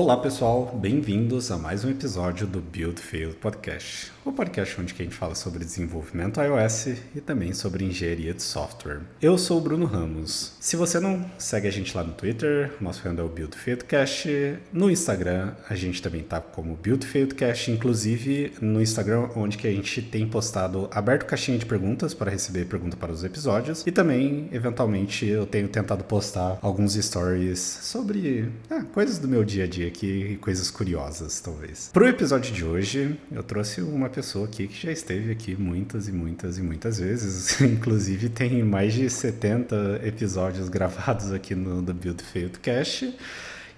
Olá pessoal, bem-vindos a mais um episódio do Build Fail Podcast, o podcast onde a gente fala sobre desenvolvimento iOS e também sobre engenharia de software. Eu sou o Bruno Ramos. Se você não segue a gente lá no Twitter, nosso handle é o Build Failcast. No Instagram a gente também tá como Build Failcast, inclusive no Instagram onde que a gente tem postado aberto caixinha de perguntas para receber pergunta para os episódios e também eventualmente eu tenho tentado postar alguns stories sobre ah, coisas do meu dia a dia aqui coisas curiosas, talvez. Para o episódio de hoje, eu trouxe uma pessoa aqui que já esteve aqui muitas e muitas e muitas vezes. Inclusive, tem mais de 70 episódios gravados aqui no The Build Failed Cast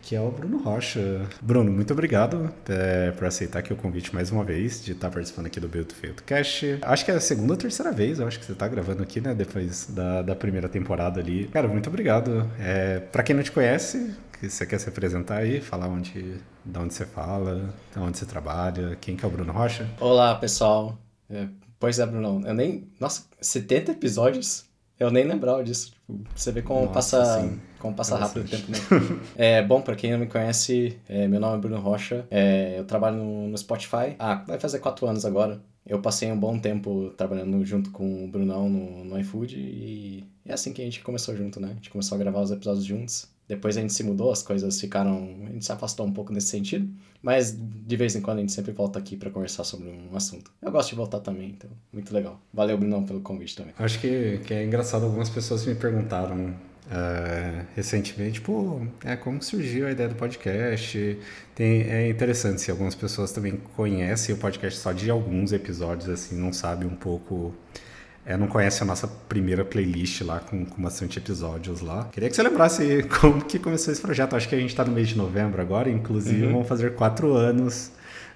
que é o Bruno Rocha. Bruno, muito obrigado é, por aceitar aqui o convite mais uma vez de estar participando aqui do Build Failed Cast. Acho que é a segunda ou terceira vez, eu acho que você está gravando aqui, né, depois da, da primeira temporada ali. Cara, muito obrigado. É, para quem não te conhece, que você quer se apresentar aí, falar onde, de onde você fala, de onde você trabalha, quem que é o Bruno Rocha? Olá, pessoal. É, pois é, Bruno, eu nem... Nossa, 70 episódios? Eu nem lembrava disso. Tipo, você vê como Nossa, passa, sim. Como passa rápido o tempo, né? é, bom, pra quem não me conhece, é, meu nome é Bruno Rocha. É, eu trabalho no, no Spotify. Ah, vai fazer quatro anos agora. Eu passei um bom tempo trabalhando junto com o Brunão no, no iFood e é assim que a gente começou junto, né? A gente começou a gravar os episódios juntos. Depois a gente se mudou, as coisas ficaram. A gente se afastou um pouco nesse sentido. Mas de vez em quando a gente sempre volta aqui para conversar sobre um assunto. Eu gosto de voltar também, então, muito legal. Valeu, Brunão, pelo convite também. Acho que, que é engraçado, algumas pessoas me perguntaram uh, recentemente, pô, é, como surgiu a ideia do podcast? Tem, é interessante se algumas pessoas também conhecem o podcast só de alguns episódios, assim, não sabem um pouco é, não conhece a nossa primeira playlist lá com, com bastante episódios lá. Queria que você lembrasse como que começou esse projeto. Acho que a gente está no mês de novembro agora, inclusive uhum. vão fazer quatro anos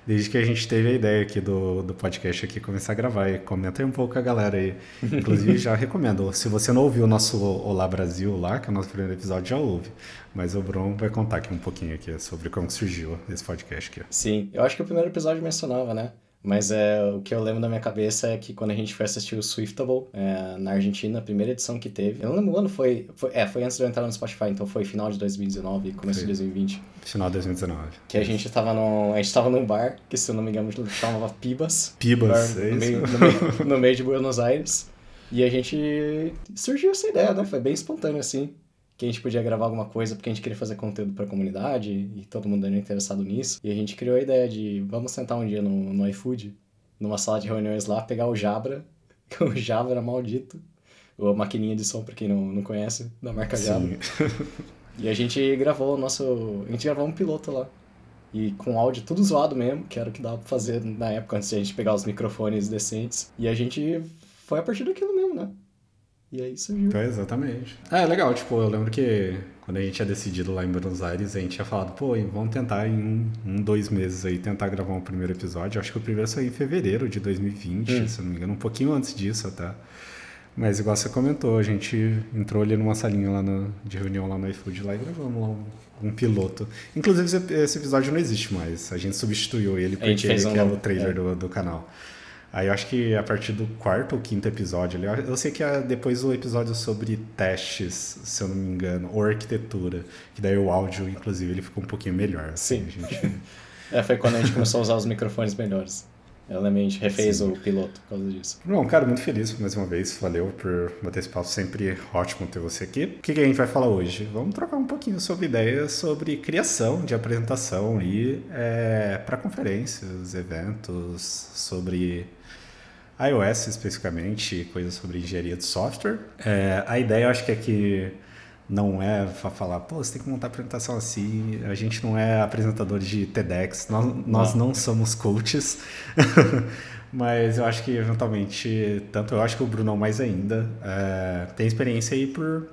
desde que a gente teve a ideia aqui do, do podcast aqui começar a gravar. E comenta aí um pouco a galera aí. Inclusive, já recomendo. Se você não ouviu o nosso Olá Brasil lá, que é o nosso primeiro episódio, já ouve. Mas o Bruno vai contar aqui um pouquinho aqui sobre como surgiu esse podcast aqui. Sim, eu acho que o primeiro episódio mencionava, né? Mas é, o que eu lembro da minha cabeça é que quando a gente foi assistir o Swiftable é, na Argentina, a primeira edição que teve. Eu não lembro o ano foi, foi. É, foi antes de eu entrar no Spotify, então foi final de 2019 começo foi. de 2020. Final de 2019. Que a gente tava no. A gente tava num bar, que se eu não me engano chamava Pibas. Pibas, é no, meio, no, meio, no meio de Buenos Aires. E a gente. Surgiu essa ideia, né? Foi bem espontâneo assim que a gente podia gravar alguma coisa porque a gente queria fazer conteúdo para a comunidade e todo mundo era interessado nisso. E a gente criou a ideia de vamos sentar um dia no, no iFood, numa sala de reuniões lá, pegar o Jabra, que o Jabra era maldito, ou a maquininha de som para quem não, não conhece, da marca Jabra. e a gente gravou o nosso, a gente gravou um piloto lá. E com áudio tudo zoado mesmo, que era o que dava pra fazer na época antes de a gente pegar os microfones decentes. E a gente foi a partir daquilo? E aí surgiu. É, exatamente. É, legal, tipo, eu lembro que quando a gente tinha decidido lá em Buenos Aires, a gente tinha falado, pô, vamos tentar em um, um dois meses aí, tentar gravar um primeiro episódio. Acho que o primeiro saiu em fevereiro de 2020, hum. se não me engano, um pouquinho antes disso até. Mas igual você comentou, a gente entrou ali numa salinha lá no, de reunião lá no iFood lá e gravamos lá um, um piloto. Inclusive esse episódio não existe mais, a gente substituiu ele porque ele um, é o trailer é. do, do canal. Aí eu acho que a partir do quarto ou quinto episódio, eu sei que é depois o episódio sobre testes, se eu não me engano, ou arquitetura, que daí o áudio, inclusive, ele ficou um pouquinho melhor. Assim, Sim. Gente... é, foi quando a gente começou a usar os microfones melhores. Ela a gente refez Sim. o piloto por causa disso. Bom, cara, muito feliz mais uma vez. Valeu por bater esse papo. Sempre ótimo ter você aqui. O que, que a gente vai falar hoje? Vamos trocar um pouquinho sobre ideias sobre criação de apresentação e é, para conferências, eventos, sobre iOS especificamente, coisas sobre engenharia de software. É, a ideia eu acho que é que não é falar, pô, você tem que montar a apresentação assim. A gente não é apresentador de TEDx, nós, nós não. não somos coaches. Mas eu acho que eventualmente, tanto eu acho que o Brunão mais ainda, é, tem experiência aí por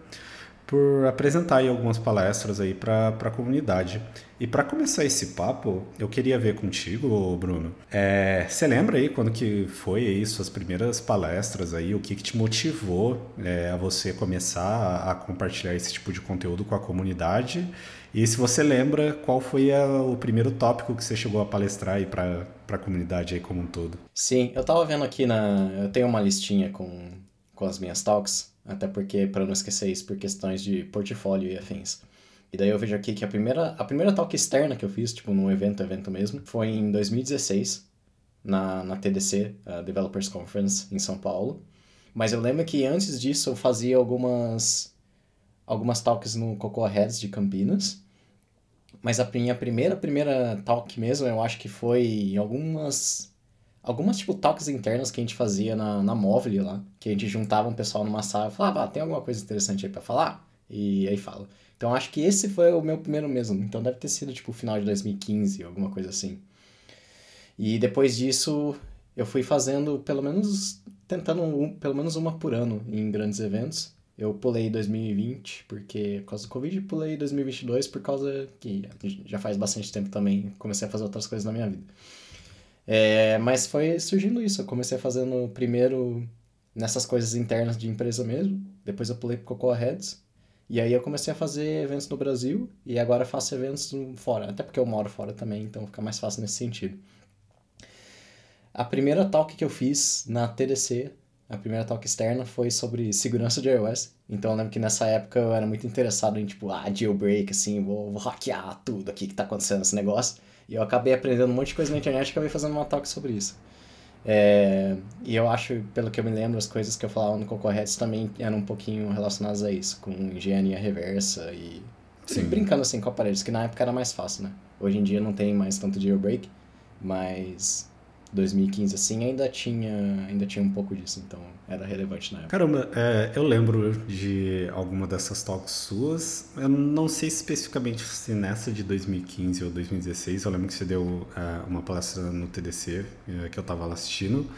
por apresentar aí algumas palestras aí para a comunidade. E para começar esse papo, eu queria ver contigo, Bruno. É, você lembra aí quando que foi aí suas primeiras palestras aí? O que, que te motivou é, a você começar a, a, compartilhar esse tipo de conteúdo com a comunidade? E se você lembra, qual foi a, o primeiro tópico que você chegou a palestrar aí para a comunidade aí como um todo? Sim, eu estava vendo aqui na... Eu tenho uma listinha com, com as minhas talks até porque, para não esquecer isso, por questões de portfólio e afins. E daí eu vejo aqui que a primeira, a primeira talk externa que eu fiz, tipo, num evento, evento mesmo, foi em 2016, na, na TDC, a Developers Conference, em São Paulo. Mas eu lembro que antes disso eu fazia algumas, algumas talks no Cocoa Heads de Campinas. Mas a minha primeira, primeira talk mesmo, eu acho que foi em algumas algumas tipo talks internas que a gente fazia na, na Móvel lá, que a gente juntava um pessoal numa sala e falava, ah, tem alguma coisa interessante aí para falar? E aí fala. Então acho que esse foi o meu primeiro mesmo. Então deve ter sido tipo final de 2015, alguma coisa assim. E depois disso eu fui fazendo pelo menos tentando um, pelo menos uma por ano em grandes eventos. Eu pulei 2020 porque por causa do Covid, pulei 2022 por causa que já faz bastante tempo também comecei a fazer outras coisas na minha vida. É, mas foi surgindo isso. Eu comecei fazendo primeiro nessas coisas internas de empresa mesmo. Depois eu pulei pro Cocoa Heads. E aí eu comecei a fazer eventos no Brasil. E agora faço eventos fora. Até porque eu moro fora também, então fica mais fácil nesse sentido. A primeira talk que eu fiz na TDC, a primeira talk externa, foi sobre segurança de iOS. Então eu lembro que nessa época eu era muito interessado em, tipo, ah, jailbreak, assim, vou, vou hackear tudo aqui que tá acontecendo nesse negócio. E eu acabei aprendendo um monte de coisa na internet e acabei fazendo uma talk sobre isso. É, e eu acho, pelo que eu me lembro, as coisas que eu falava no Cocorretes também eram um pouquinho relacionadas a isso, com engenharia reversa e, e, brincando assim com aparelhos, que na época era mais fácil, né? Hoje em dia não tem mais tanto jailbreak, mas 2015 assim ainda tinha ainda tinha um pouco disso então era relevante na época caramba é, eu lembro de alguma dessas talks suas eu não sei especificamente se nessa de 2015 ou 2016 eu lembro que você deu é, uma palestra no TDC é, que eu estava lá assistindo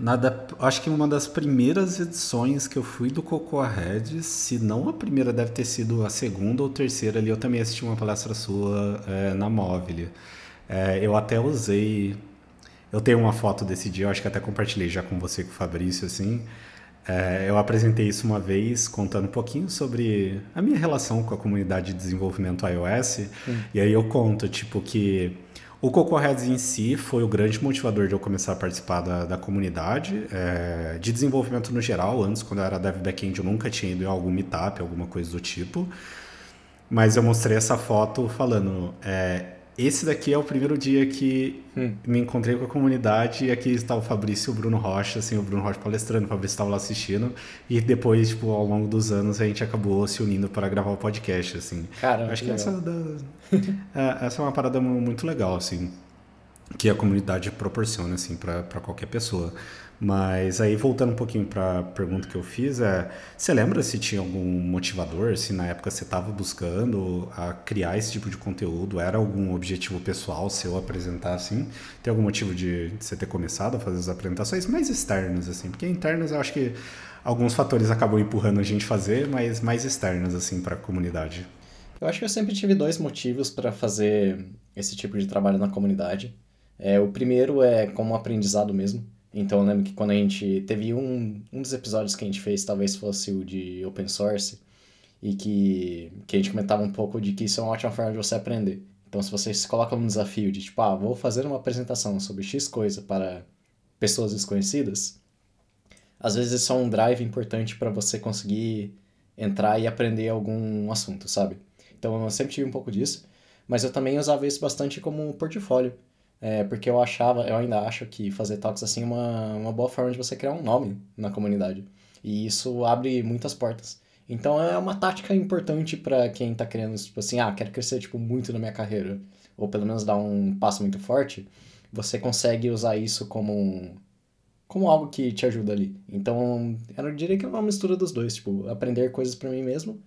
Nada, acho que uma das primeiras edições que eu fui do Cocoa Red, se não a primeira, deve ter sido a segunda ou terceira ali. Eu também assisti uma palestra sua é, na Móvel. É, eu até usei eu tenho uma foto desse dia, eu acho que até compartilhei já com você, com o Fabrício, assim. É, eu apresentei isso uma vez, contando um pouquinho sobre a minha relação com a comunidade de desenvolvimento iOS. Hum. E aí eu conto, tipo, que o CocoaHeads em si foi o grande motivador de eu começar a participar da, da comunidade, é, de desenvolvimento no geral. Antes, quando eu era dev backend, eu nunca tinha ido em algum meetup, alguma coisa do tipo. Mas eu mostrei essa foto falando, é, esse daqui é o primeiro dia que hum. me encontrei com a comunidade e aqui está o Fabrício e o Bruno Rocha, assim, o Bruno Rocha palestrando, o Fabrício estava lá assistindo e depois, tipo, ao longo dos anos a gente acabou se unindo para gravar o podcast, assim. Cara, acho que, que essa, da... é, essa é uma parada muito legal, assim, que a comunidade proporciona, assim, para qualquer pessoa. Mas aí voltando um pouquinho para a pergunta que eu fiz, é, você lembra se tinha algum motivador, se na época você estava buscando a criar esse tipo de conteúdo, era algum objetivo pessoal seu apresentar assim? Tem algum motivo de, você ter começado a fazer as apresentações mais externas assim? Porque internas eu acho que alguns fatores acabam empurrando a gente fazer, mas mais externas assim para a comunidade. Eu acho que eu sempre tive dois motivos para fazer esse tipo de trabalho na comunidade. É, o primeiro é como aprendizado mesmo. Então eu lembro que quando a gente teve um, um dos episódios que a gente fez, talvez fosse o de open source, e que, que a gente comentava um pouco de que isso é uma ótima forma de você aprender. Então se você se coloca num desafio de tipo, ah, vou fazer uma apresentação sobre X coisa para pessoas desconhecidas, às vezes isso é um drive importante para você conseguir entrar e aprender algum assunto, sabe? Então eu sempre tive um pouco disso, mas eu também usava isso bastante como portfólio. É, porque eu achava, eu ainda acho que fazer talks assim é uma, uma boa forma de você criar um nome na comunidade. E isso abre muitas portas. Então é uma tática importante para quem tá querendo, tipo assim, ah, quero crescer tipo muito na minha carreira, ou pelo menos dar um passo muito forte, você consegue usar isso como um, como algo que te ajuda ali. Então, eu diria que é uma mistura dos dois, tipo, aprender coisas para mim mesmo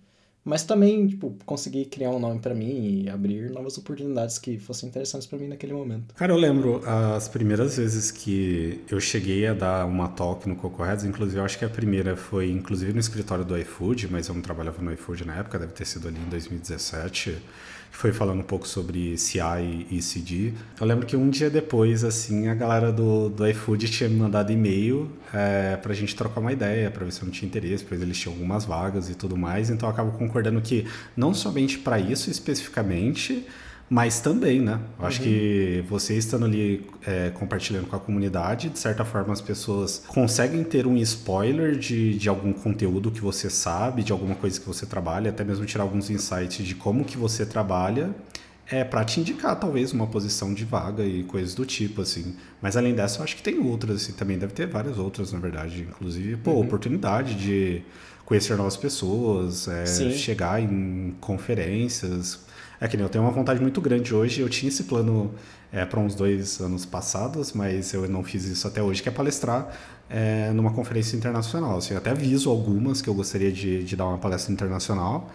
mas também, tipo, conseguir criar um nome para mim e abrir novas oportunidades que fossem interessantes para mim naquele momento. Cara, eu lembro as primeiras vezes que eu cheguei a dar uma talk no Coco inclusive eu acho que a primeira foi inclusive no escritório do iFood, mas eu não trabalhava no iFood na época, deve ter sido ali em 2017 que foi falando um pouco sobre CI e CD. Eu lembro que um dia depois, assim, a galera do, do iFood tinha me mandado e-mail é, pra gente trocar uma ideia, pra ver se eu não tinha interesse, pois eles tinham algumas vagas e tudo mais. Então eu acabo concordando que não somente para isso especificamente, mas também, né? Eu acho uhum. que você estando ali é, compartilhando com a comunidade, de certa forma as pessoas conseguem ter um spoiler de, de algum conteúdo que você sabe, de alguma coisa que você trabalha, até mesmo tirar alguns insights de como que você trabalha é para te indicar talvez uma posição de vaga e coisas do tipo assim. Mas além dessa, eu acho que tem outras, assim, também deve ter várias outras, na verdade, inclusive, pô, uhum. oportunidade de conhecer novas pessoas, é, chegar em conferências. É que nem eu tenho uma vontade muito grande hoje. Eu tinha esse plano é, para uns dois anos passados, mas eu não fiz isso até hoje, que é palestrar é, numa conferência internacional. Assim, eu até aviso algumas que eu gostaria de, de dar uma palestra internacional,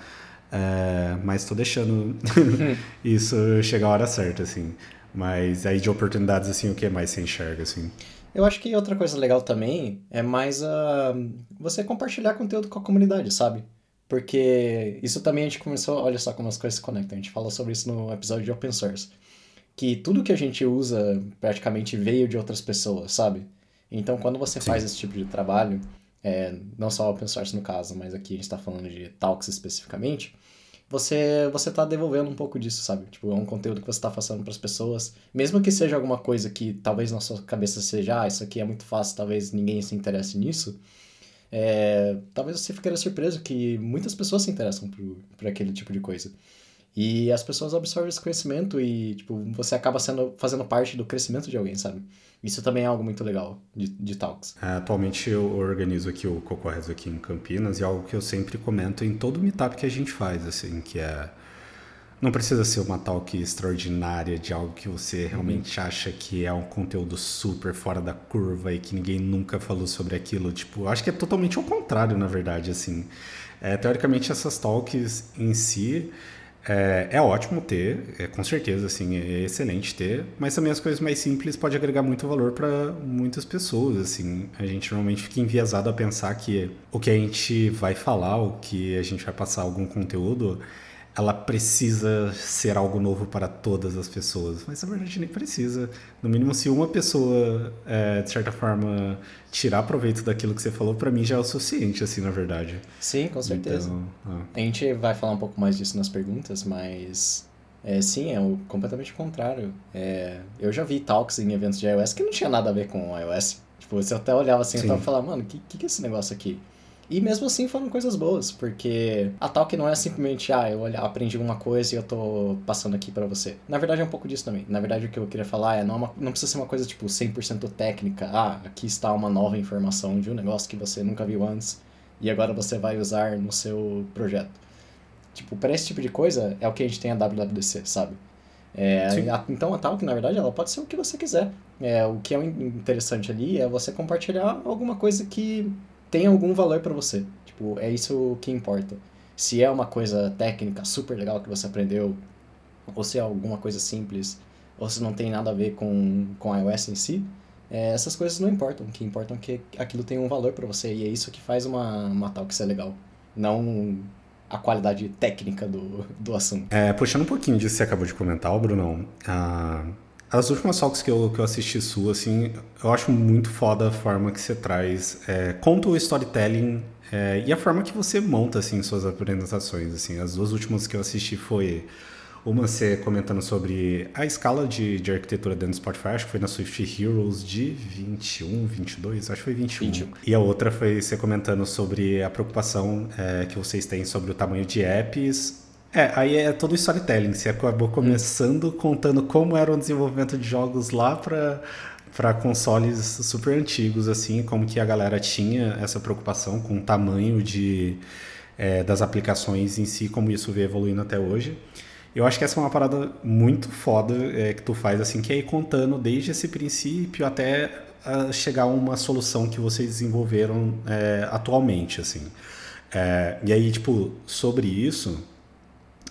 é, mas estou deixando isso chegar a hora certa, assim. Mas aí de oportunidades, assim, o que mais você enxerga, assim? Eu acho que outra coisa legal também é mais uh, você compartilhar conteúdo com a comunidade, sabe? Porque isso também a gente começou, olha só como as coisas se conectam. A gente falou sobre isso no episódio de Open Source. Que tudo que a gente usa praticamente veio de outras pessoas, sabe? Então, quando você Sim. faz esse tipo de trabalho, é, não só open source no caso, mas aqui a gente está falando de talks especificamente, você você tá devolvendo um pouco disso, sabe? Tipo, é um conteúdo que você está passando para as pessoas, mesmo que seja alguma coisa que talvez na sua cabeça seja, ah, isso aqui é muito fácil, talvez ninguém se interesse nisso. É, talvez você ficaria surpreso que muitas pessoas se interessam por, por aquele tipo de coisa. E as pessoas absorvem esse conhecimento e, tipo, você acaba sendo, fazendo parte do crescimento de alguém, sabe? Isso também é algo muito legal de, de Talks. É, atualmente eu organizo aqui o Cocorres aqui em Campinas e é algo que eu sempre comento em todo meetup que a gente faz, assim, que é... Não precisa ser uma talk extraordinária de algo que você uhum. realmente acha que é um conteúdo super fora da curva e que ninguém nunca falou sobre aquilo. Tipo, acho que é totalmente o contrário, na verdade, assim. É, teoricamente, essas talks em si é, é ótimo ter, é, com certeza, assim, é excelente ter, mas também as coisas mais simples pode agregar muito valor para muitas pessoas, assim. A gente normalmente fica enviesado a pensar que o que a gente vai falar, o que a gente vai passar algum conteúdo, ela precisa ser algo novo para todas as pessoas. Mas na verdade nem precisa. No mínimo, se uma pessoa, é, de certa forma, tirar proveito daquilo que você falou, para mim já é o suficiente, assim, na verdade. Sim, com certeza. Então, ah. A gente vai falar um pouco mais disso nas perguntas, mas. É, sim, é o, completamente o contrário. É, eu já vi talks em eventos de iOS que não tinha nada a ver com iOS. Tipo, você até olhava assim e falava, mano, o que, que, que é esse negócio aqui? E mesmo assim foram coisas boas, porque a talk não é simplesmente, ah, eu aprendi uma coisa e eu tô passando aqui para você. Na verdade é um pouco disso também. Na verdade o que eu queria falar é, não, é uma, não precisa ser uma coisa tipo 100% técnica. Ah, aqui está uma nova informação de um negócio que você nunca viu antes e agora você vai usar no seu projeto. Tipo, para esse tipo de coisa é o que a gente tem a WWDC, sabe? É, a, então a talk, na verdade, ela pode ser o que você quiser. É, o que é interessante ali é você compartilhar alguma coisa que tem algum valor para você. Tipo, é isso que importa. Se é uma coisa técnica super legal que você aprendeu, ou se é alguma coisa simples, ou se não tem nada a ver com, com iOS em si, é, essas coisas não importam. O que importa é que aquilo tem um valor para você. E é isso que faz uma, uma talk ser legal. Não a qualidade técnica do, do assunto. É, puxando um pouquinho disso que você acabou de comentar, Brunão, a as últimas talks que eu, que eu assisti sua, assim, eu acho muito foda a forma que você traz, é, conta o storytelling é, e a forma que você monta, assim, suas apresentações, assim. As duas últimas que eu assisti foi uma você comentando sobre a escala de, de arquitetura dentro do Spotify, acho que foi na Swift Heroes de 21, 22, acho que foi 21. 21. E a outra foi você comentando sobre a preocupação é, que vocês têm sobre o tamanho de apps é, aí é todo storytelling. Você acabou começando hum. contando como era o desenvolvimento de jogos lá para para consoles super antigos, assim, como que a galera tinha essa preocupação com o tamanho de, é, das aplicações em si, como isso veio evoluindo até hoje. Eu acho que essa é uma parada muito foda é, que tu faz, assim, que é ir contando desde esse princípio até chegar a uma solução que vocês desenvolveram é, atualmente, assim. É, e aí, tipo, sobre isso,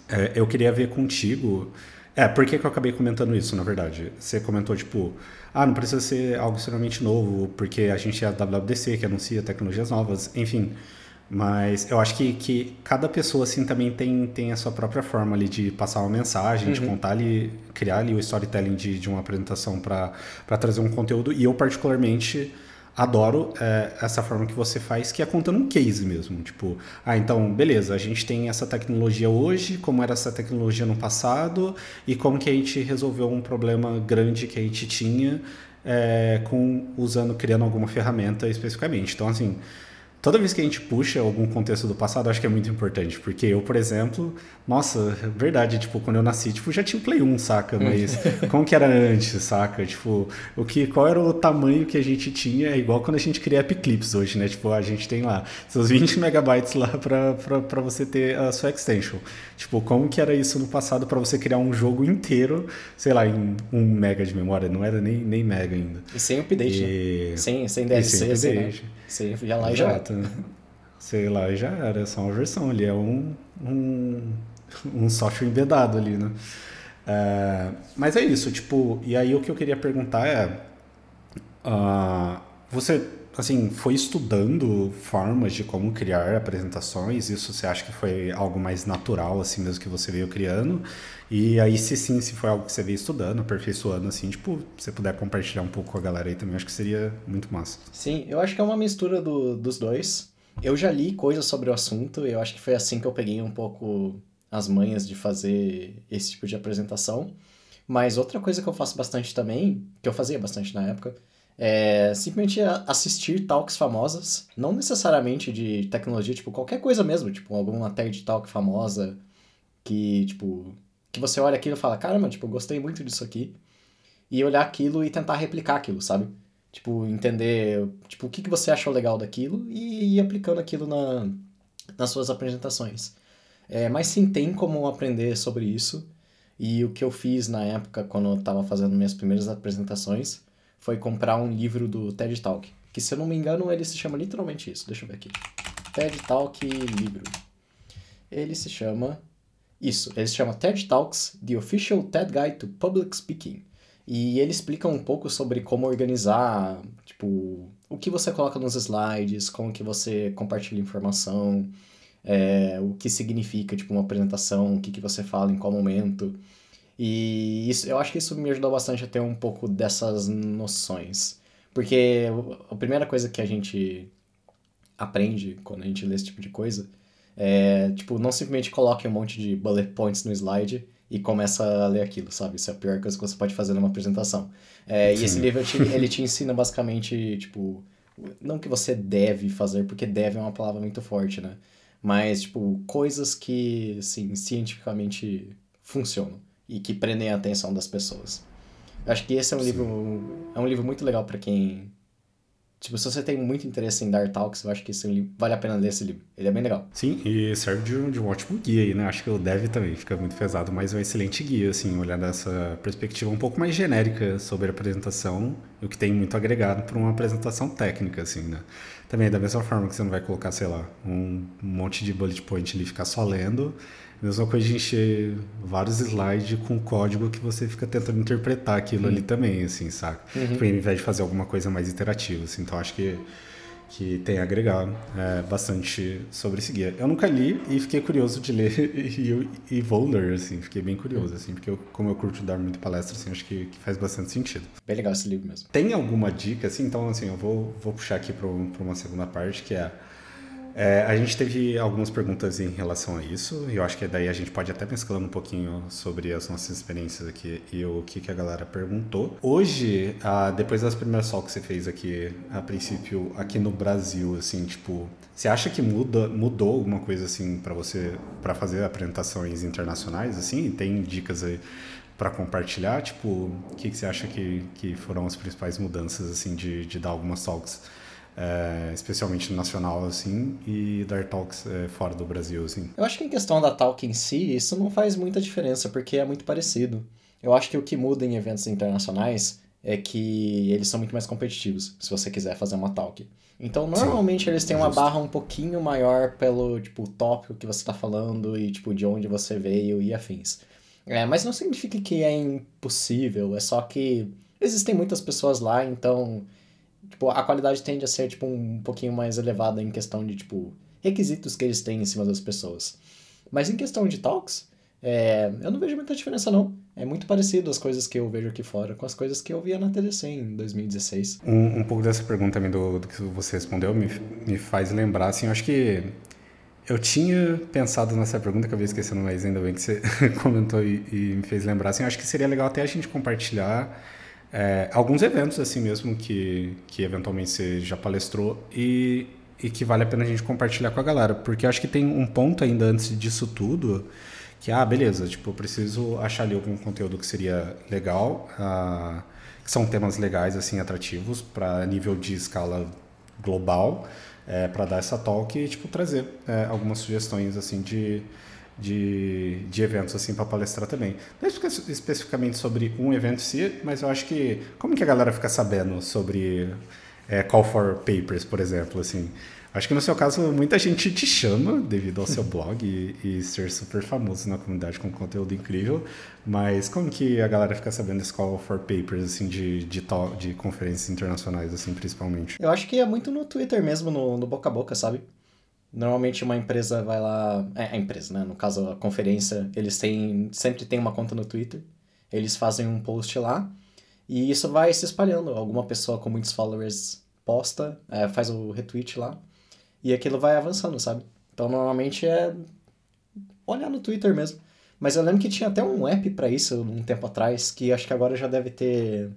é, eu queria ver contigo. É, por que, que eu acabei comentando isso, na verdade? Você comentou, tipo, ah, não precisa ser algo extremamente novo, porque a gente é a WWDC, que anuncia tecnologias novas, enfim. Mas eu acho que, que cada pessoa, assim, também tem, tem a sua própria forma ali de passar uma mensagem, uhum. de contar ali, criar ali o storytelling de, de uma apresentação para trazer um conteúdo. E eu, particularmente, adoro é, essa forma que você faz, que é contando um case mesmo. Tipo, ah, então, beleza, a gente tem essa tecnologia hoje, como era essa tecnologia no passado, e como que a gente resolveu um problema grande que a gente tinha é, com usando, criando alguma ferramenta especificamente. Então, assim, toda vez que a gente puxa algum contexto do passado, acho que é muito importante. Porque eu, por exemplo, nossa, verdade, tipo, quando eu nasci, tipo, já tinha o Play 1, saca? Mas como que era antes, saca? Tipo, o que, qual era o tamanho que a gente tinha? É igual quando a gente cria App Clips hoje, né? Tipo, a gente tem lá seus 20 megabytes lá para você ter a sua extension. Tipo, como que era isso no passado para você criar um jogo inteiro, sei lá, em um mega de memória? Não era nem, nem mega ainda. E sem update, e... né? Sem, sem DLC, sem assim, né? Você ia lá e já... Sei lá, já era, é só uma versão ali, é um, um um software embedado ali, né? É, mas é isso, tipo, e aí o que eu queria perguntar é, uh, você, assim, foi estudando formas de como criar apresentações, isso você acha que foi algo mais natural, assim, mesmo que você veio criando? E aí, se sim, se foi algo que você veio estudando, aperfeiçoando, assim, tipo, se puder compartilhar um pouco com a galera aí também, acho que seria muito massa. Sim, eu acho que é uma mistura do, dos dois. Eu já li coisas sobre o assunto, eu acho que foi assim que eu peguei um pouco as manhas de fazer esse tipo de apresentação. Mas outra coisa que eu faço bastante também, que eu fazia bastante na época, é simplesmente assistir talks famosas, não necessariamente de tecnologia, tipo qualquer coisa mesmo, tipo alguma TED Talk famosa que, tipo, que você olha aquilo e fala, caramba, tipo, gostei muito disso aqui. E olhar aquilo e tentar replicar aquilo, sabe? Tipo, entender, tipo, o que, que você achou legal daquilo e ir aplicando aquilo na, nas suas apresentações. É, mas sim, tem como aprender sobre isso. E o que eu fiz na época, quando eu estava fazendo minhas primeiras apresentações, foi comprar um livro do TED Talk. Que, se eu não me engano, ele se chama literalmente isso. Deixa eu ver aqui. TED Talk livro. Ele se chama... Isso, ele se chama TED Talks, The Official TED Guide to Public Speaking. E ele explica um pouco sobre como organizar, tipo, o que você coloca nos slides, como que você compartilha informação, é, o que significa, tipo, uma apresentação, o que, que você fala em qual momento. E isso, eu acho que isso me ajudou bastante a ter um pouco dessas noções. Porque a primeira coisa que a gente aprende quando a gente lê esse tipo de coisa é, tipo, não simplesmente coloque um monte de bullet points no slide e começa a ler aquilo, sabe? Isso é a pior coisa que você pode fazer numa apresentação. É, e esse livro, ele te ensina basicamente, tipo, não que você deve fazer, porque deve é uma palavra muito forte, né? mas, tipo, coisas que, assim, cientificamente funcionam e que prendem a atenção das pessoas. Eu acho que esse é um Sim. livro é um livro muito legal para quem Tipo, se você tem muito interesse em dar talks, eu acho que esse vale a pena ler esse livro. Ele é bem legal. Sim, e serve de um, de um ótimo guia aí, né? Acho que o Dev também fica muito pesado, mas é um excelente guia, assim, olhar dessa perspectiva um pouco mais genérica sobre a apresentação, o que tem muito agregado para uma apresentação técnica, assim, né? Também, da mesma forma que você não vai colocar, sei lá, um monte de bullet point ali e ficar só lendo, mesma coisa de encher vários slides com código que você fica tentando interpretar aquilo uhum. ali também, assim, saca? Uhum. Tipo, ao invés de fazer alguma coisa mais interativa, assim. Então, acho que que tem a agregar é, bastante sobre esse guia. Eu nunca li e fiquei curioso de ler e, e vou ler, assim, fiquei bem curioso, assim, porque eu, como eu curto dar muito palestra, assim, acho que, que, faz bastante sentido. Bem legal esse livro mesmo. Tem alguma dica, assim, então, assim, eu vou, vou puxar aqui para uma segunda parte, que é é, a gente teve algumas perguntas em relação a isso, e eu acho que daí a gente pode até mesclando um pouquinho sobre as nossas experiências aqui e o que, que a galera perguntou. Hoje, ah, depois das primeiras sol que você fez aqui, a princípio, aqui no Brasil, assim, tipo, você acha que muda, mudou alguma coisa, assim, para você, para fazer apresentações internacionais, assim? Tem dicas aí para compartilhar? Tipo, o que, que você acha que, que foram as principais mudanças, assim, de, de dar algumas talks? É, especialmente nacional, assim, e dar talks é, fora do Brasil, assim. Eu acho que em questão da talk em si, isso não faz muita diferença, porque é muito parecido. Eu acho que o que muda em eventos internacionais é que eles são muito mais competitivos, se você quiser fazer uma talk. Então, normalmente Sim, eles têm uma barra um pouquinho maior pelo, tipo, tópico que você está falando e, tipo, de onde você veio e afins. É, mas não significa que é impossível, é só que existem muitas pessoas lá, então tipo, a qualidade tende a ser, tipo, um pouquinho mais elevada em questão de, tipo, requisitos que eles têm em cima das pessoas. Mas em questão de talks, É, eu não vejo muita diferença, não. É muito parecido as coisas que eu vejo aqui fora com as coisas que eu via na TDC em 2016. Um, um pouco dessa pergunta também do, do que você respondeu me, me faz lembrar, assim, eu acho que eu tinha pensado nessa pergunta, acabei esquecendo, mas ainda bem que você comentou e, e, me fez lembrar, assim, eu acho que seria legal até a gente compartilhar é, alguns eventos, assim mesmo, que, que eventualmente você já palestrou e, e que vale a pena a gente compartilhar com a galera, porque acho que tem um ponto ainda antes disso tudo que, ah, beleza, tipo, eu preciso achar ali algum conteúdo que seria legal, ah, que são temas legais, assim, atrativos para nível de escala global, é, para dar essa talk e, tipo, trazer é, algumas sugestões, assim, de, de, de eventos, assim, para palestrar também. Não especificamente sobre um evento em si, mas eu acho que, como que a galera fica sabendo sobre é, call for papers, por exemplo, assim... Acho que no seu caso muita gente te chama devido ao seu blog e, e, ser super famoso na comunidade com conteúdo incrível, mas como que a galera fica sabendo desse call for papers assim de, de, de conferências internacionais assim principalmente? Eu acho que é muito no Twitter mesmo, no, no boca a boca, sabe? Normalmente uma empresa vai lá, é a empresa, né? No caso a conferência, eles têm sempre tem uma conta no Twitter, eles fazem um post lá e isso vai se espalhando. Alguma pessoa com muitos followers posta, é, faz o retweet lá e aquilo vai avançando, sabe? Então normalmente é olhar no Twitter mesmo. Mas eu lembro que tinha até um app para isso um tempo atrás, que acho que agora já deve ter.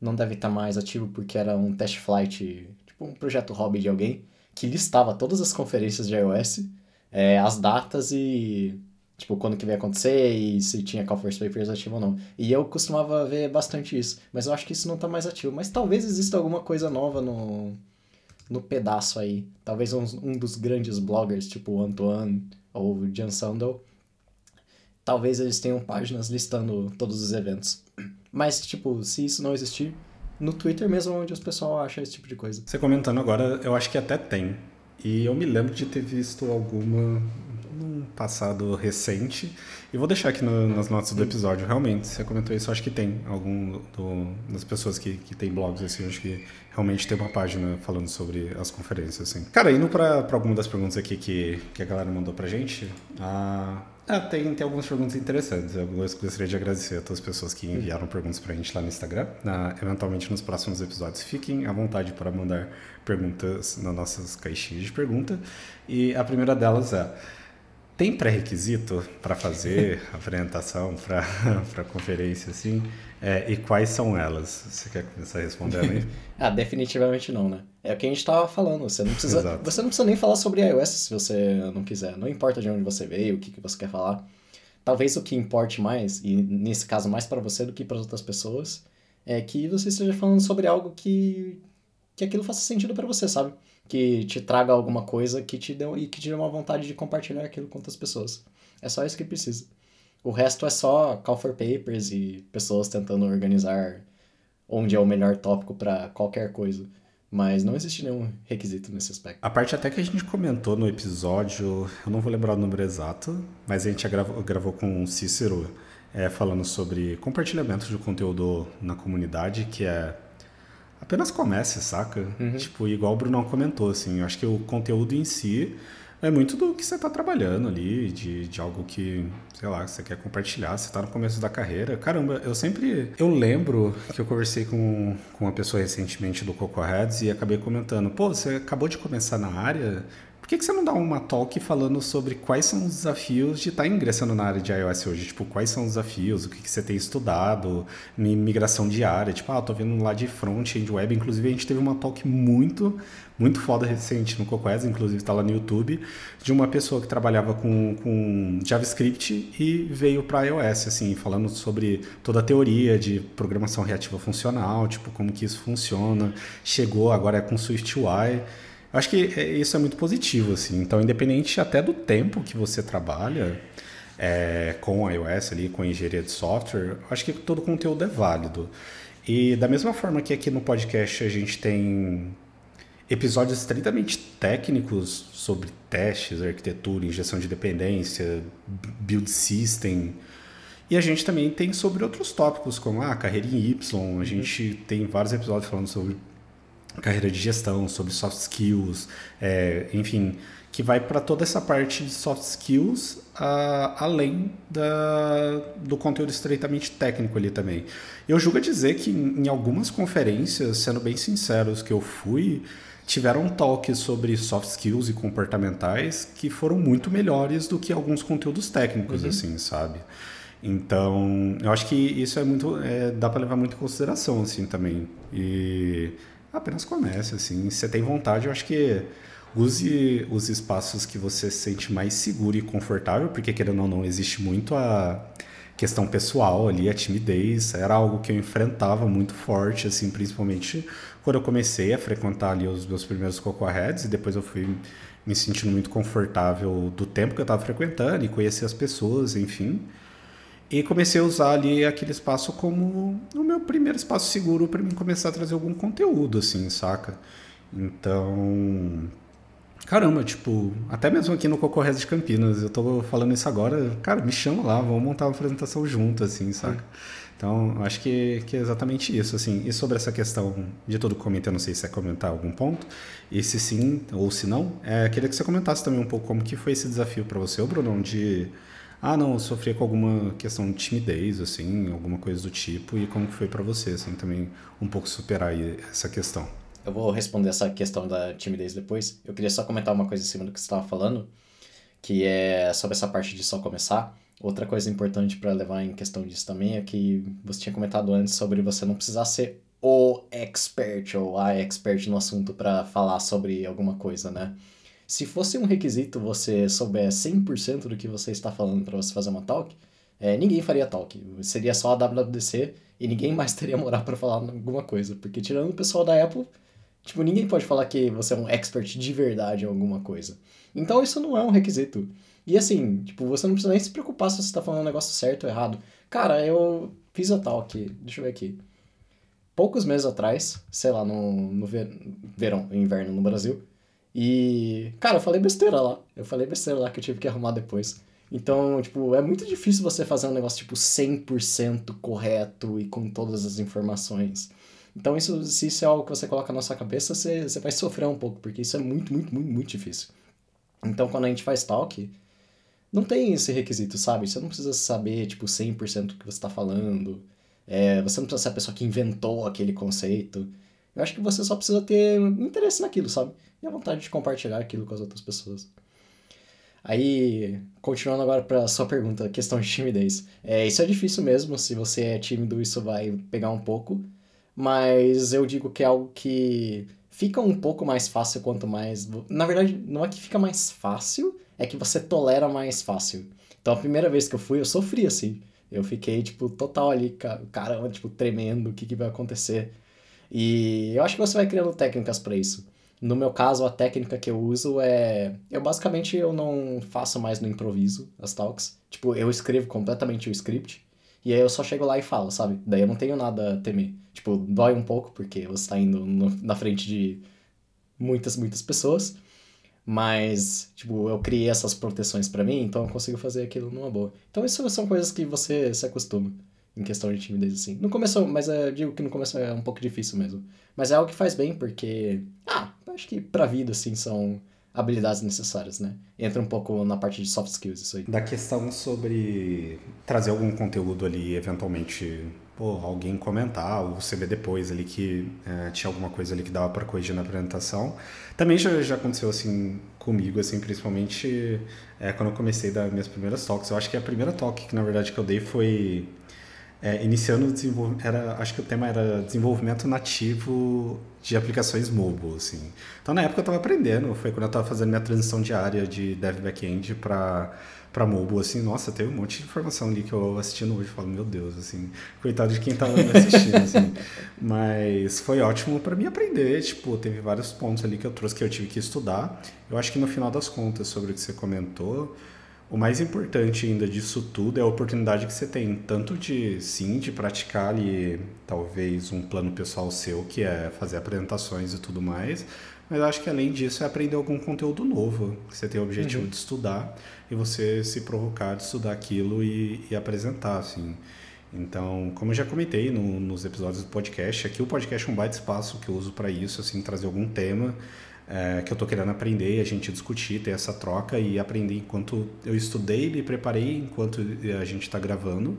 Não deve estar tá mais ativo porque era um test flight, tipo um projeto hobby de alguém, que listava todas as conferências de iOS, é, as datas e. Tipo, quando que vai acontecer e se tinha for Papers ativo ou não. E eu costumava ver bastante isso, mas eu acho que isso não tá mais ativo. Mas talvez exista alguma coisa nova no, no pedaço aí. Talvez um, um dos grandes bloggers, tipo o Antoine ou o Jan Sandel, talvez eles tenham páginas listando todos os eventos. Mas, tipo, se isso não existir, no Twitter mesmo onde os pessoal acha esse tipo de coisa. Você comentando agora, eu acho que até tem. E eu me lembro de ter visto alguma num passado recente. E vou deixar aqui no, nas notas do episódio, realmente. Você comentou isso, acho que tem algum do, das pessoas que, que tem blogs, assim, acho que realmente tem uma página falando sobre as conferências, assim. Cara, indo para alguma das perguntas aqui que, que a galera mandou pra gente, a. Ah, tem, tem algumas perguntas interessantes. Eu gostaria de agradecer a todas as pessoas que enviaram perguntas para a gente lá no Instagram. Ah, eventualmente, nos próximos episódios, fiquem à vontade para mandar perguntas nas nossas caixinhas de pergunta. E a primeira delas é: tem pré-requisito para fazer apresentação para a conferência assim? É, e quais são elas? Você quer começar respondendo aí? ah, definitivamente não, né? É o que a gente estava falando. Você não precisa, você não precisa nem falar sobre iOS se você não quiser. Não importa de onde você veio, o que, que você quer falar. Talvez o que importe mais, e nesse caso mais para você do que para outras pessoas, é que você esteja falando sobre algo que que aquilo faça sentido para você, sabe? Que te traga alguma coisa que te dê e que te dê uma vontade de compartilhar aquilo com outras pessoas. É só isso que precisa. O resto é só call for papers e pessoas tentando organizar onde é o melhor tópico para qualquer coisa. Mas não existe nenhum requisito nesse aspecto. A parte até que a gente comentou no episódio, eu não vou lembrar o número exato, mas a gente gravou, gravou com o Cícero é, falando sobre compartilhamento de conteúdo na comunidade, que é apenas comece, saca? Uhum. Tipo, igual o Bruno comentou, assim, eu acho que o conteúdo em si é muito do que você está trabalhando ali, de, de algo que, sei lá, você quer compartilhar, você está no começo da carreira. Caramba, eu sempre. Eu lembro que eu conversei com, com uma pessoa recentemente do Coco Heads e acabei comentando: pô, você acabou de começar na área, por que, que você não dá uma talk falando sobre quais são os desafios de estar tá ingressando na área de iOS hoje? Tipo, quais são os desafios, o que, que você tem estudado, migração diária? Tipo, ah, tô vendo lá de front-end web. Inclusive, a gente teve uma talk muito, muito foda recente no Cocoes, inclusive está lá no YouTube, de uma pessoa que trabalhava com, com JavaScript e veio para iOS, assim, falando sobre toda a teoria de programação reativa funcional, tipo, como que isso funciona. Chegou, agora é com SwiftUI. Acho que é, isso é muito positivo, assim. Então, independente até do tempo que você trabalha é, com iOS ali, com engenharia de software, acho que todo conteúdo é válido. E da mesma forma que aqui no podcast a gente tem episódios estritamente técnicos sobre testes, arquitetura, injeção de dependência, build system. E a gente também tem sobre outros tópicos, como a ah, carreira em Y. A gente tem vários episódios falando sobre carreira de gestão, sobre soft skills, é, enfim, que vai para toda essa parte de soft skills, além da, do conteúdo estreitamente técnico ali também. Eu julgo a dizer que em, em algumas conferências, sendo bem sinceros, que eu fui, tiveram talks sobre soft skills e comportamentais que foram muito melhores do que alguns conteúdos técnicos, uhum. assim, sabe? Então, eu acho que isso é muito. É, dá para levar muito em consideração, assim, também. E apenas comece, assim. Se você tem vontade, eu acho que use os espaços que você se sente mais seguro e confortável, porque querendo ou não, existe muito a questão pessoal ali, a timidez, era algo que eu enfrentava muito forte, assim, principalmente quando eu comecei a frequentar ali os meus primeiros Cocoa Heads e depois eu fui me sentindo muito confortável do tempo que eu estava frequentando e conhecer as pessoas, enfim. E comecei a usar ali aquele espaço como o meu primeiro espaço seguro para mim começar a trazer algum conteúdo, assim, saca? Então, Caramba, tipo, até mesmo aqui no Cocorres de Campinas, eu tô falando isso agora, cara, me chama lá, vamos montar uma apresentação junto, assim, saca? Então, acho que, que é exatamente isso, assim. E sobre essa questão de todo comentário, não sei se é comentar algum ponto, e se sim ou se não, é, queria que você comentasse também um pouco como que foi esse desafio para você, Bruno, de, ah, não, eu sofria com alguma questão de timidez, assim, alguma coisa do tipo, e como que foi para você, assim, também um pouco superar essa questão. Eu vou responder essa questão da timidez depois. Eu queria só comentar uma coisa em cima do que você estava falando, que é sobre essa parte de só começar. Outra coisa importante para levar em questão disso também é que você tinha comentado antes sobre você não precisar ser o expert ou a expert no assunto para falar sobre alguma coisa, né? Se fosse um requisito você souber 100% do que você está falando para você fazer uma talk, é, ninguém faria talk. Seria só a WWDC e ninguém mais teria moral para falar alguma coisa. Porque tirando o pessoal da Apple, Tipo, ninguém pode falar que você é um expert de verdade em alguma coisa. Então isso não é um requisito. E assim, tipo, você não precisa nem se preocupar se você tá falando um negócio certo ou errado. Cara, eu fiz a tal aqui, deixa eu ver aqui. Poucos meses atrás, sei lá, no, no ver, verão, inverno no Brasil. E, cara, eu falei besteira lá. Eu falei besteira lá que eu tive que arrumar depois. Então, tipo, é muito difícil você fazer um negócio, tipo, 100% correto e com todas as informações. Então, isso, se isso é algo que você coloca na sua cabeça, você, você vai sofrer um pouco, porque isso é muito, muito, muito, muito difícil. Então, quando a gente faz talk, não tem esse requisito, sabe? Você não precisa saber, tipo, 100% do que você está falando. É, você não precisa ser a pessoa que inventou aquele conceito. Eu acho que você só precisa ter interesse naquilo, sabe? E a vontade de compartilhar aquilo com as outras pessoas. Aí, continuando agora para sua pergunta, questão de timidez. É, isso é difícil mesmo, se você é tímido, isso vai pegar um pouco mas eu digo que é algo que fica um pouco mais fácil quanto mais. Na verdade, não é que fica mais fácil, é que você tolera mais fácil. Então a primeira vez que eu fui, eu sofri assim. Eu fiquei, tipo, total ali, caramba, tipo, tremendo, o que, que vai acontecer. E eu acho que você vai criando técnicas para isso. No meu caso, a técnica que eu uso é. Eu basicamente eu não faço mais no improviso as talks. Tipo, eu escrevo completamente o script. E aí eu só chego lá e falo, sabe? Daí eu não tenho nada a temer. Tipo, dói um pouco, porque você tá indo no, na frente de muitas, muitas pessoas. Mas, tipo, eu criei essas proteções para mim, então eu consigo fazer aquilo numa boa. Então isso são coisas que você se acostuma em questão de timidez, assim. No começo, mas eu digo que no começo é um pouco difícil mesmo. Mas é algo que faz bem, porque, ah, acho que pra vida, assim, são habilidades necessárias, né? Entra um pouco na parte de soft skills isso aí. Da questão sobre trazer algum conteúdo ali, eventualmente, pô, alguém comentar ou você ver depois ali que é, tinha alguma coisa ali que dava para corrigir na apresentação. Também já, já aconteceu assim comigo, assim, principalmente é, quando eu comecei das minhas primeiras talks. Eu acho que a primeira talk que na verdade que eu dei foi é, iniciando o desenvolvimento, era, acho que o tema era desenvolvimento nativo de aplicações mobile, assim. Então, na época eu estava aprendendo, foi quando eu estava fazendo minha transição diária de dev backend para para mobile, assim, nossa, teve um monte de informação ali que eu assistindo hoje, falo, meu Deus, assim, coitado de quem estava me assistindo, assim. Mas foi ótimo para mim aprender, tipo, teve vários pontos ali que eu trouxe que eu tive que estudar. Eu acho que no final das contas, sobre o que você comentou, o mais importante ainda disso tudo é a oportunidade que você tem, tanto de sim, de praticar ali talvez um plano pessoal seu, que é fazer apresentações e tudo mais, mas acho que além disso é aprender algum conteúdo novo, que você tem o objetivo uhum. de estudar e você se provocar de estudar aquilo e, e apresentar, assim. Então, como eu já comentei no, nos episódios do podcast, aqui o podcast é um baita espaço que eu uso para isso, assim, trazer algum tema é, que eu estou querendo aprender, a gente discutir, ter essa troca e aprender enquanto eu estudei, me preparei enquanto a gente está gravando.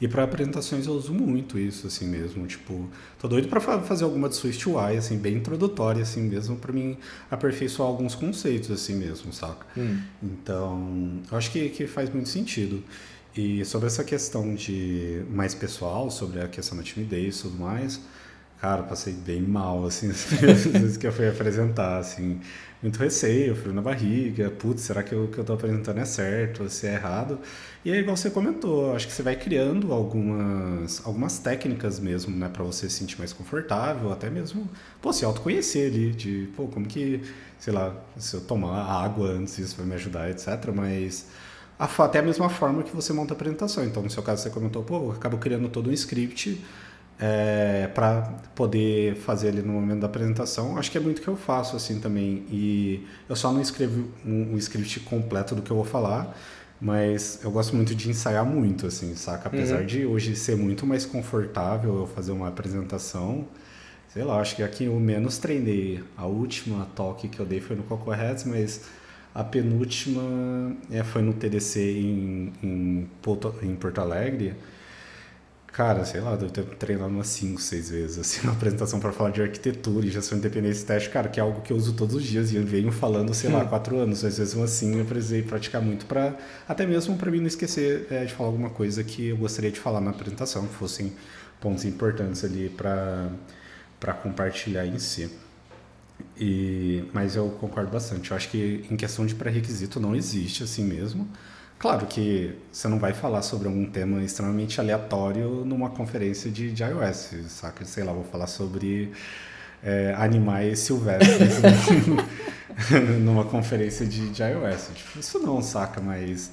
E para apresentações eu uso muito isso, assim mesmo. Tipo, tô doido para fazer alguma de Swift UI, assim, bem introdutória, assim mesmo, para mim aperfeiçoar alguns conceitos, assim mesmo, saca? Hum. Então, eu acho que, que faz muito sentido. E sobre essa questão de mais pessoal, sobre a questão da timidez e tudo mais, cara, passei bem mal, assim, as vezes que eu fui apresentar, assim, muito receio, frio na barriga, putz, será que o que eu tô apresentando é certo, se é errado? E aí, igual você comentou, acho que você vai criando algumas, algumas técnicas mesmo, né, para você se sentir mais confortável, até mesmo, pô, se autoconhecer ali, de, pô, como que, sei lá, se eu tomar água antes, isso vai me ajudar, etc, mas até a mesma forma que você monta a apresentação. Então, no seu caso, você comentou, pô, eu acabo criando todo um script é, para poder fazer ali no momento da apresentação. Acho que é muito que eu faço assim também. E eu só não escrevo um, um script completo do que eu vou falar, mas eu gosto muito de ensaiar muito, assim, saca? Apesar uhum. de hoje ser muito mais confortável eu fazer uma apresentação, sei lá, acho que aqui eu menos treinei. A última talk que eu dei foi no Coco Heads, mas a penúltima é, foi no TDC em, em, Porto, em Porto Alegre. Cara, sei lá, deve ter treinado umas 5, 6 vezes, assim, uma apresentação para falar de arquitetura e gestão de independência teste, cara, que é algo que eu uso todos os dias e eu venho falando, sei lá, 4 hum. anos, às vezes assim eu precisei praticar muito para até mesmo para mim não esquecer é, de falar alguma coisa que eu gostaria de falar na apresentação, que fossem pontos importantes ali para compartilhar em si. E, mas eu concordo bastante. Eu acho que em questão de pré-requisito não existe assim mesmo. Claro que você não vai falar sobre algum tema extremamente aleatório numa conferência de, de iOS, saca? Sei lá, vou falar sobre é, animais silvestres numa conferência de, de iOS. Tipo, isso não, saca? Mas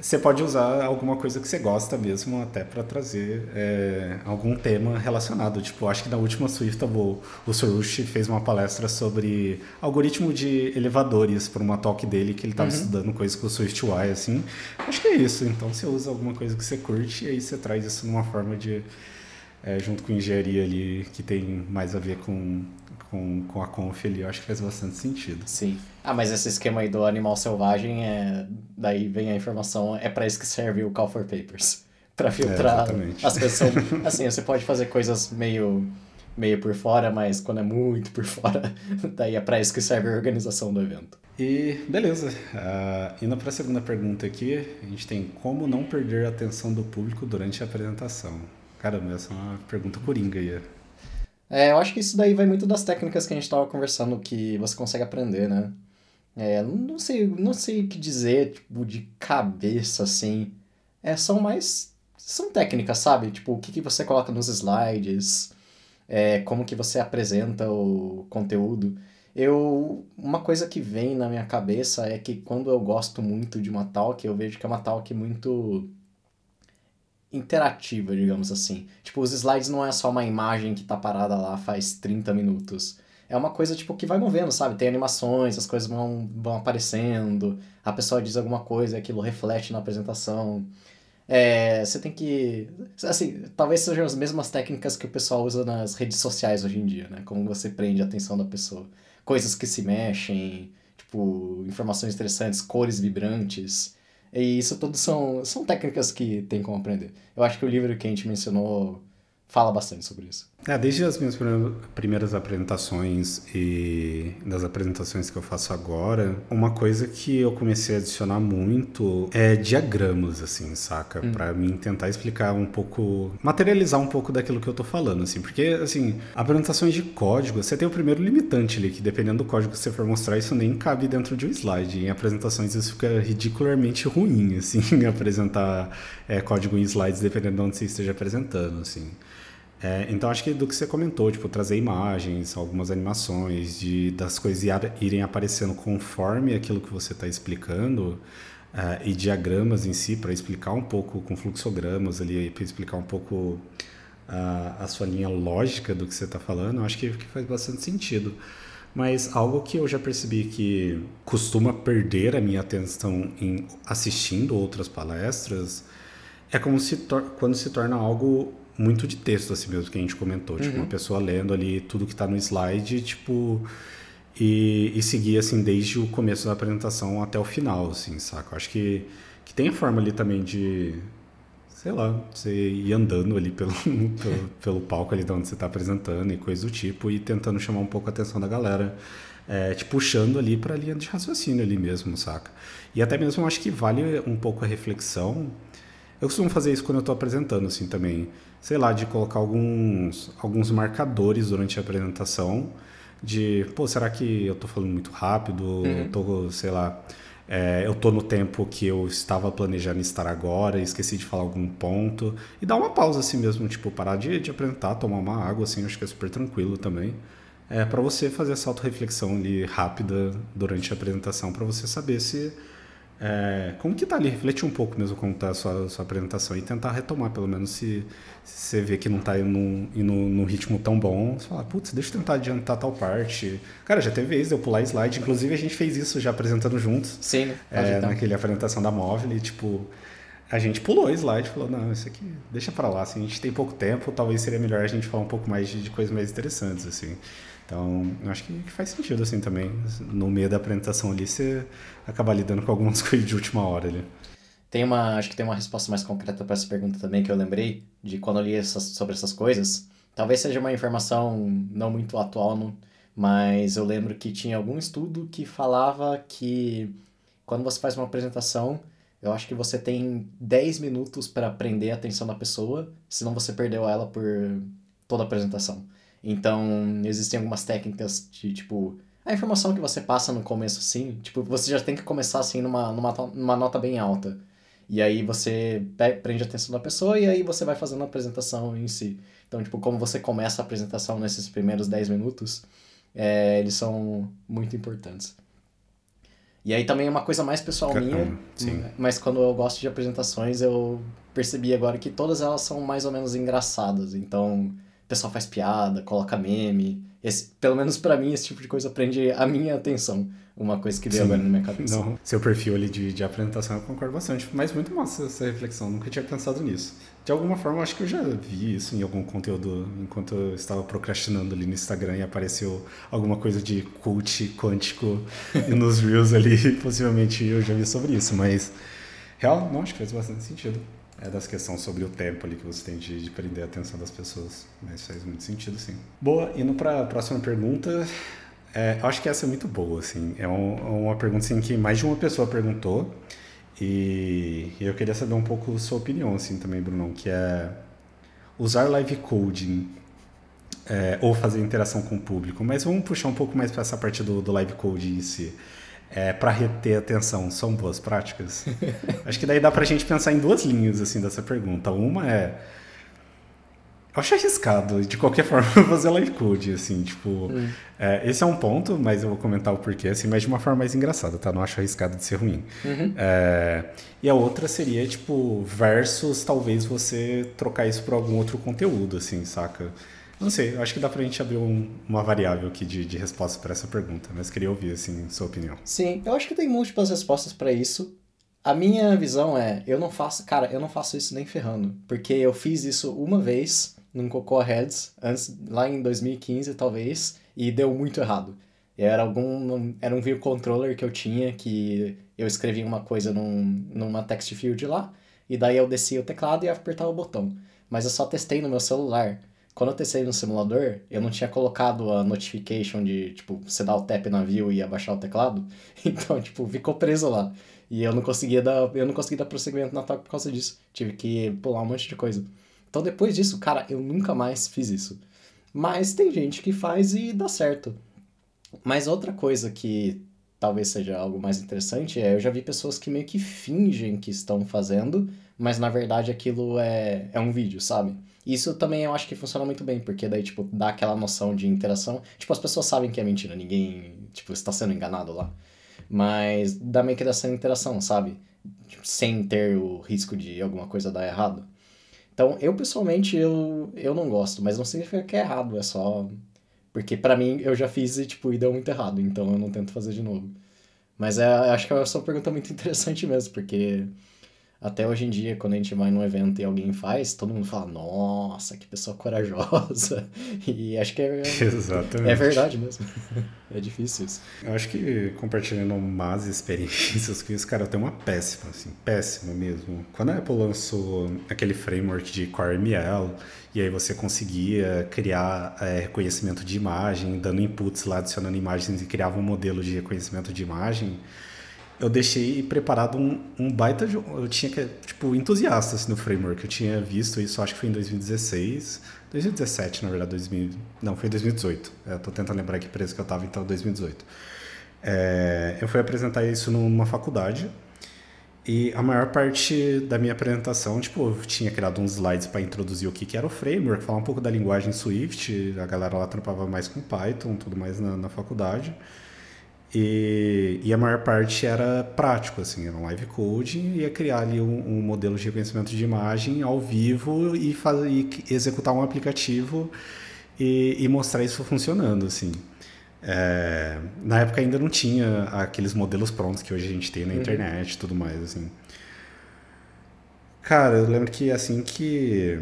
você pode usar alguma coisa que você gosta mesmo até para trazer é, algum tema relacionado. Tipo, acho que na última Swift o, o Sorush fez uma palestra sobre algoritmo de elevadores para uma talk dele que ele estava uhum. estudando coisas com o Swift UI, assim. Acho que é isso. Então você usa alguma coisa que você curte e aí você traz isso numa forma de é, junto com engenharia ali que tem mais a ver com com, com a conf ali, eu acho que faz bastante sentido. Sim. Ah, mas esse esquema aí do animal selvagem, é... daí vem a informação, é para isso que serve o Call for Papers. para filtrar é, as pessoas. Assim, você pode fazer coisas meio, meio por fora, mas quando é muito por fora, daí é para isso que serve a organização do evento. E beleza, uh, indo para a segunda pergunta aqui, a gente tem como não perder a atenção do público durante a apresentação. Caramba, essa é uma pergunta coringa aí. É, eu acho que isso daí vai muito das técnicas que a gente estava conversando que você consegue aprender, né? É, não sei, não sei o que dizer, tipo, de cabeça, assim. É, são mais... São técnicas, sabe? Tipo, o que, que você coloca nos slides, é, como que você apresenta o conteúdo. Eu... Uma coisa que vem na minha cabeça é que quando eu gosto muito de uma talk, eu vejo que é uma talk muito interativa, digamos assim. Tipo, os slides não é só uma imagem que tá parada lá faz 30 minutos. É uma coisa, tipo, que vai movendo, sabe? Tem animações, as coisas vão, vão aparecendo, a pessoa diz alguma coisa, aquilo reflete na apresentação. É, você tem que... Assim, talvez sejam as mesmas técnicas que o pessoal usa nas redes sociais hoje em dia, né? Como você prende a atenção da pessoa. Coisas que se mexem, tipo, informações interessantes, cores vibrantes... E isso tudo são, são técnicas que tem como aprender. Eu acho que o livro que a gente mencionou fala bastante sobre isso. É, desde as minhas primeiras apresentações e das apresentações que eu faço agora, uma coisa que eu comecei a adicionar muito é diagramas, assim, saca? Hum. Para mim tentar explicar um pouco, materializar um pouco daquilo que eu tô falando, assim, porque, assim, apresentações de código, você tem o primeiro limitante ali, que dependendo do código que você for mostrar, isso nem cabe dentro de um slide. Em apresentações isso fica ridicularmente ruim, assim, apresentar é, código em slides, dependendo de onde você esteja apresentando, assim. É, então acho que do que você comentou, tipo, trazer imagens, algumas animações, de, das coisas irem aparecendo conforme aquilo que você está explicando, é, e diagramas em si, para explicar um pouco, com fluxogramas ali, para explicar um pouco a, sua linha lógica do que você está falando, acho que, que faz bastante sentido. Mas algo que eu já percebi que costuma perder a minha atenção em assistindo outras palestras é como se quando se torna algo muito de texto, assim mesmo, que a gente comentou. Uhum. Tipo, uma uhum. pessoa lendo ali tudo que está no slide, tipo. e, e seguir assim desde o começo da apresentação até o final, assim, saca? Eu acho que, que tem a forma ali também de, sei lá, você ir andando ali pelo, pelo, pelo, palco ali de onde você está apresentando e coisa do tipo e tentando chamar um pouco a atenção da galera, é, te puxando ali para a linha de raciocínio ali mesmo, saca? E até mesmo acho que vale um pouco a reflexão. Eu costumo fazer isso quando eu estou apresentando, assim, também. Sei lá, de colocar alguns, alguns marcadores durante a apresentação de, pô, será que eu estou falando muito rápido? Uhum. Tô, sei lá, é, eu tô no tempo que eu estava planejando estar agora, esqueci de falar algum ponto. E dar uma pausa assim mesmo, tipo, parar de, de apresentar, tomar uma água, assim, acho que é super tranquilo também. É para você fazer essa auto-reflexão ali rápida durante a apresentação, para você saber se é, como que tá ali? Refletir um pouco mesmo como tá a sua, sua apresentação e tentar retomar, pelo menos se, se você vê que não tá indo, indo num ritmo tão bom, você fala, putz, deixa eu tentar adiantar tal parte. Cara, já teve vez de eu pular slide, inclusive a gente fez isso já apresentando juntos. Sim, é, então. Naquele apresentação da móvel e tipo, a gente pulou o slide, falou, não, isso aqui deixa para lá, assim, a gente tem pouco tempo, talvez seria melhor a gente falar um pouco mais de, de coisas mais interessantes, assim. Então, eu acho que, que, faz sentido, assim, também. No meio da apresentação ali, você acaba lidando com algumas coisas de última hora ali. Tem uma, acho que tem uma resposta mais concreta para essa pergunta também que eu lembrei de quando eu li essas, sobre essas coisas. Talvez seja uma informação não muito atual, não, mas eu lembro que tinha algum estudo que falava que quando você faz uma apresentação, eu acho que você tem 10 minutos para prender a atenção da pessoa, senão você perdeu ela por toda a apresentação. Então, existem algumas técnicas de, tipo, a informação que você passa no começo, assim, tipo, você já tem que começar, assim, numa, numa, numa nota bem alta. E aí você prende a atenção da pessoa e aí você vai fazendo a apresentação em si. Então, tipo, como você começa a apresentação nesses primeiros 10 minutos, é, eles são muito importantes. E aí também é uma coisa mais pessoal minha, sim. mas quando eu gosto de apresentações, eu percebi agora que todas elas são mais ou menos engraçadas. Então, o pessoal faz piada, coloca meme. Esse, pelo menos para mim, esse tipo de coisa prende a minha atenção. Uma coisa que veio agora na minha cabeça. Não, seu perfil ali de, de apresentação eu concordo bastante. Mas muito massa essa reflexão, nunca tinha pensado nisso. De alguma forma, acho que eu já vi isso em algum conteúdo enquanto eu estava procrastinando ali no Instagram e apareceu alguma coisa de cult quântico nos Reels ali. Possivelmente eu já vi sobre isso, mas real, não, acho que faz bastante sentido é das questões sobre o tempo ali que você tem de, de prender a atenção das pessoas. Mas faz muito sentido, sim. Boa, indo para a próxima pergunta. É, eu acho que essa é muito boa, assim. É um, uma pergunta assim, que mais de uma pessoa perguntou. E, e eu queria saber um pouco sua opinião, assim, também, Brunão, que é usar live coding é, ou fazer interação com o público. Mas vamos puxar um pouco mais para essa parte do, do live coding em si é, para reter atenção são boas práticas? Acho que daí dá para a gente pensar em duas linhas assim dessa pergunta. Uma é eu acho arriscado, de qualquer forma, fazer live code, assim, tipo... Hum. É, esse é um ponto, mas eu vou comentar o porquê, assim, mas de uma forma mais engraçada, tá? Não acho arriscado de ser ruim. Uhum. É, e a outra seria, tipo, versus talvez você trocar isso por algum outro conteúdo, assim, saca? Não sei, acho que dá pra gente abrir um, uma variável aqui de, de resposta para essa pergunta, mas queria ouvir, assim, sua opinião. Sim, eu acho que tem múltiplas respostas para isso. A minha visão é, eu não faço, cara, eu não faço isso nem ferrando, porque eu fiz isso uma vez num Cocoa Heads, antes, lá em 2015 talvez, e deu muito errado. Era algum, era um view controller que eu tinha, que eu escrevia uma coisa num, numa text field lá, e daí eu descia o teclado e apertava o botão. Mas eu só testei no meu celular. Quando eu testei no simulador, eu não tinha colocado a notification de, tipo, você dar o tap na view e abaixar o teclado. Então, tipo, ficou preso lá. E eu não conseguia dar, eu não consegui dar prosseguimento na talk por causa disso. Tive que pular um monte de coisa. Então, depois disso, cara, eu nunca mais fiz isso. Mas tem gente que faz e dá certo. Mas outra coisa que talvez seja algo mais interessante é eu já vi pessoas que meio que fingem que estão fazendo, mas na verdade aquilo é, é um vídeo, sabe? Isso também eu acho que funciona muito bem, porque daí, tipo, dá aquela noção de interação. Tipo, as pessoas sabem que é mentira, ninguém, tipo, está sendo enganado lá. Mas dá meio que dessa interação, sabe? Tipo, sem ter o risco de alguma coisa dar errado. Então, eu pessoalmente, eu, eu não gosto, mas não significa que é errado, é só... Porque para mim, eu já fiz e, tipo, e deu muito errado, então eu não tento fazer de novo. Mas é, acho que é uma pergunta muito interessante mesmo, porque até hoje em dia, quando a gente vai num evento e alguém faz, todo mundo fala, nossa, que pessoa corajosa. E acho que é, Exatamente. é verdade mesmo. É difícil isso. Eu acho que compartilhando más experiências com isso, cara, eu tenho uma péssima, assim, péssima mesmo. Quando a Apple lançou aquele framework de CoreML, e aí você conseguia criar é, reconhecimento de imagem, dando inputs lá, adicionando imagens e criava um modelo de reconhecimento de imagem, eu deixei preparado um, um baita de, eu tinha que tipo entusiasta assim, no framework. Eu tinha visto isso acho que foi em 2016 2017 na verdade 2000, não foi 2018 eu tô tentando lembrar que preço que eu tava então 2018 é, eu fui apresentar isso numa faculdade e a maior parte da minha apresentação, tipo, eu tinha criado uns slides para introduzir o que, que era o framework, falar um pouco da linguagem Swift, a galera lá trampava mais com Python, tudo mais na, na faculdade. E, e, a maior parte era prático, assim, era um live code, ia criar ali um, um modelo de reconhecimento de imagem ao vivo e, fazer, e executar um aplicativo e, e, mostrar isso funcionando, assim. É, na época ainda não tinha aqueles modelos prontos que hoje a gente tem na uhum. internet e tudo mais, assim. Cara, eu lembro que assim que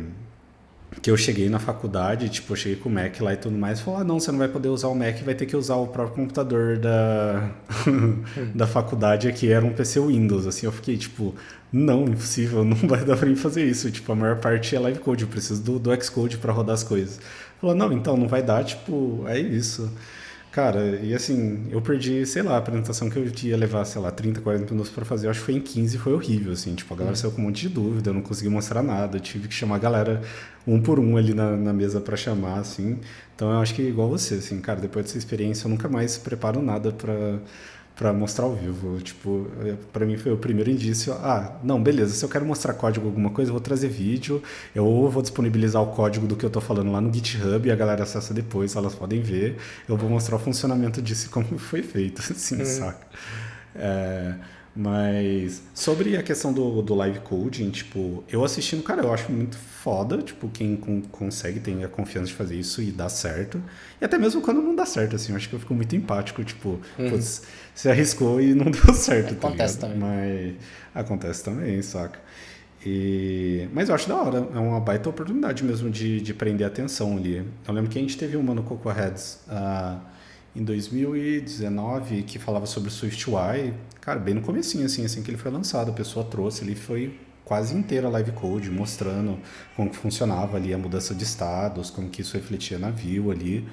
que eu cheguei na faculdade, tipo, eu cheguei com o Mac lá e tudo mais, falou, ah, não, você não vai poder usar o Mac, vai ter que usar o próprio computador da, da faculdade, que era um PC Windows, assim, eu fiquei, tipo, não, impossível, não vai dar pra mim fazer isso, tipo, a maior parte é live code, eu preciso do, do Xcode para rodar as coisas. Falou, não, então, não vai dar, tipo, é isso. Cara, e assim, eu perdi, sei lá, a apresentação que eu ia levar, sei lá, 30, 40 minutos para fazer, eu acho que foi em 15 foi horrível, assim. Tipo, a galera uhum. saiu com um monte de dúvida, eu não consegui mostrar nada, eu tive que chamar a galera um por um ali na, na mesa para chamar, assim. Então eu acho que igual você, assim, cara, depois dessa experiência eu nunca mais preparo nada para para mostrar ao vivo. Tipo, para mim foi o primeiro indício. Ah, não, beleza. Se eu quero mostrar código alguma coisa, eu vou trazer vídeo. Eu ou vou disponibilizar o código do que eu tô falando lá no GitHub e a galera acessa depois, elas podem ver. Eu vou mostrar o funcionamento disso e como foi feito, assim, hum. saca? É, mas sobre a questão do, do live coding, tipo, eu assistindo, cara, eu acho muito foda, tipo, quem com, consegue, tem a confiança de fazer isso e dá certo. E até mesmo quando não dá certo, assim, eu acho que eu fico muito empático, tipo, uhum. putz, você arriscou e não deu certo, tá Acontece tá também. Mas acontece também, saca? E... Mas eu acho da hora, é uma baita oportunidade mesmo de, de prender atenção ali. Eu lembro que a gente teve uma no Coco Heads. Uh, em 2019 que falava sobre o SwiftUI, cara, bem no comecinho, assim, assim que ele foi lançado, a pessoa trouxe, ele foi quase inteira live code, mostrando como que funcionava ali a mudança de estados, como que isso refletia na view ali.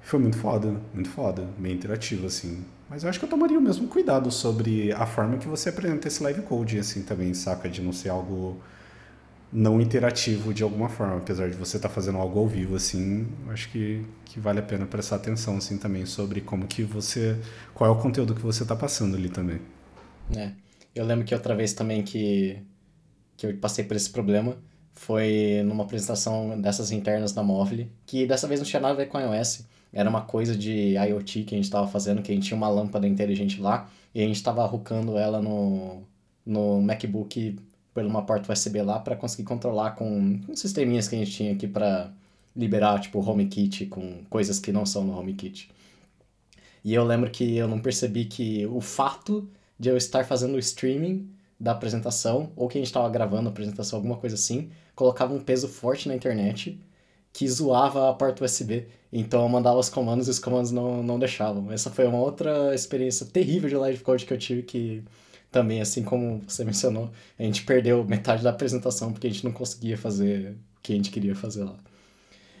Foi muito foda, muito foda, bem interativo, assim. Mas eu acho que eu tomaria o mesmo cuidado sobre a forma que você apresenta esse live code, assim, também, saca? De não ser algo não interativo de alguma forma, apesar de você estar tá fazendo algo ao vivo assim, acho que, que vale a pena prestar atenção assim também sobre como que você, qual é o conteúdo que você está passando ali também. É, eu lembro que outra vez também que que eu passei por esse problema foi numa apresentação dessas internas da Móvel, que dessa vez não tinha nada a ver com iOS, era uma coisa de IoT que a gente estava fazendo, que a gente tinha uma lâmpada inteligente lá e a gente estava arrucando ela no no MacBook por uma porta USB lá para conseguir controlar com um sisteminhas que a gente tinha aqui para liberar, tipo, HomeKit com coisas que não são no HomeKit. E eu lembro que eu não percebi que o fato de eu estar fazendo o streaming da apresentação, ou que a gente estava gravando a apresentação, alguma coisa assim, colocava um peso forte na internet que zoava a porta USB. Então eu mandava os comandos e os comandos não, não deixavam. Essa foi uma outra experiência terrível de live code que eu tive que também, assim como você mencionou, a gente perdeu metade da apresentação porque a gente não conseguia fazer o que a gente queria fazer lá.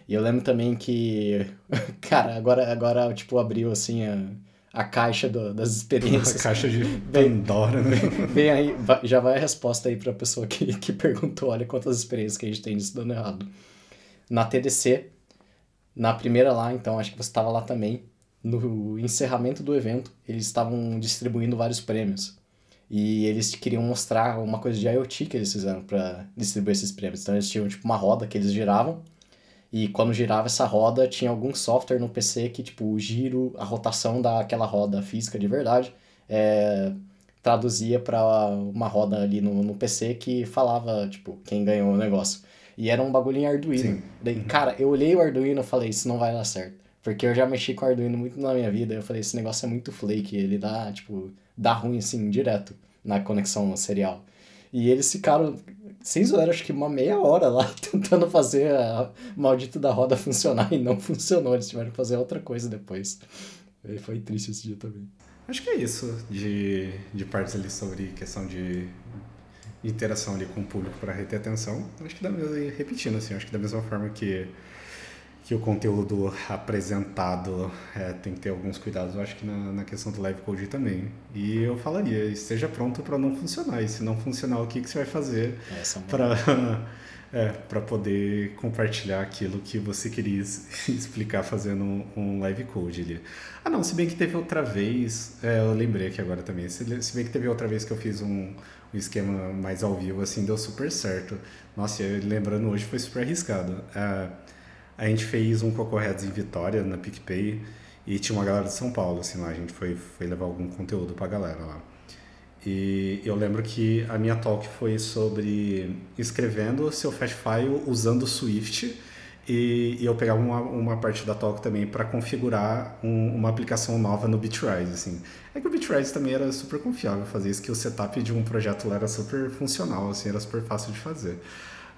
E eu lembro também que, cara, agora, agora tipo, abriu, assim, a, a caixa do, das experiências. A caixa de Pandora, né? Vem aí, já vai a resposta aí pra pessoa que, que perguntou, olha quantas experiências que a gente tem disso dando errado. Na TDC, na primeira lá, então, acho que você estava lá também, no encerramento do evento, eles estavam distribuindo vários prêmios. E eles queriam mostrar uma coisa de IoT que eles fizeram para distribuir esses prêmios. Então eles tinham tipo uma roda que eles giravam e quando girava essa roda tinha algum software no PC que tipo o giro, a rotação daquela roda física de verdade é, traduzia para uma roda ali no, no PC que falava tipo quem ganhou o negócio. E era um bagulho em Arduino. Daí, cara, eu olhei o Arduino e falei, isso não vai dar certo. Porque eu já mexi com Arduino muito na minha vida. Eu falei, esse negócio é muito flake. Ele dá, tipo, dá ruim assim, direto na conexão serial. E eles ficaram, sem zoeira, acho que uma meia hora lá tentando fazer a maldita da roda funcionar e não funcionou. Eles tiveram que fazer outra coisa depois. E foi triste esse dia também. Acho que é isso de, de partes ali sobre questão de interação ali com o público para reter atenção. Acho que dá mesmo, repetindo assim, acho que da mesma forma que que o conteúdo apresentado é, tem que ter alguns cuidados, eu acho que na, na questão do live code também. E eu falaria, esteja pronto para não funcionar. E se não funcionar, o que, que você vai fazer para é, para poder compartilhar aquilo que você queria explicar fazendo um, um, live code ali. Ah, não, se bem que teve outra vez, é, eu lembrei aqui agora também, se, se bem que teve outra vez que eu fiz um, um esquema mais ao vivo, assim, deu super certo. Nossa, lembrando hoje foi super arriscado. É, a gente fez um Cocorheads em Vitória, na PicPay, e tinha uma galera de São Paulo, assim, lá. A gente foi, foi levar algum conteúdo pra galera lá. E eu lembro que a minha talk foi sobre escrevendo seu fast file usando Swift e, e eu pegava uma, uma parte da talk também para configurar um, uma aplicação nova no Bitrise, assim. É que o Bitrise também era super confiável fazer isso, que o setup de um projeto lá era super funcional, assim, era super fácil de fazer.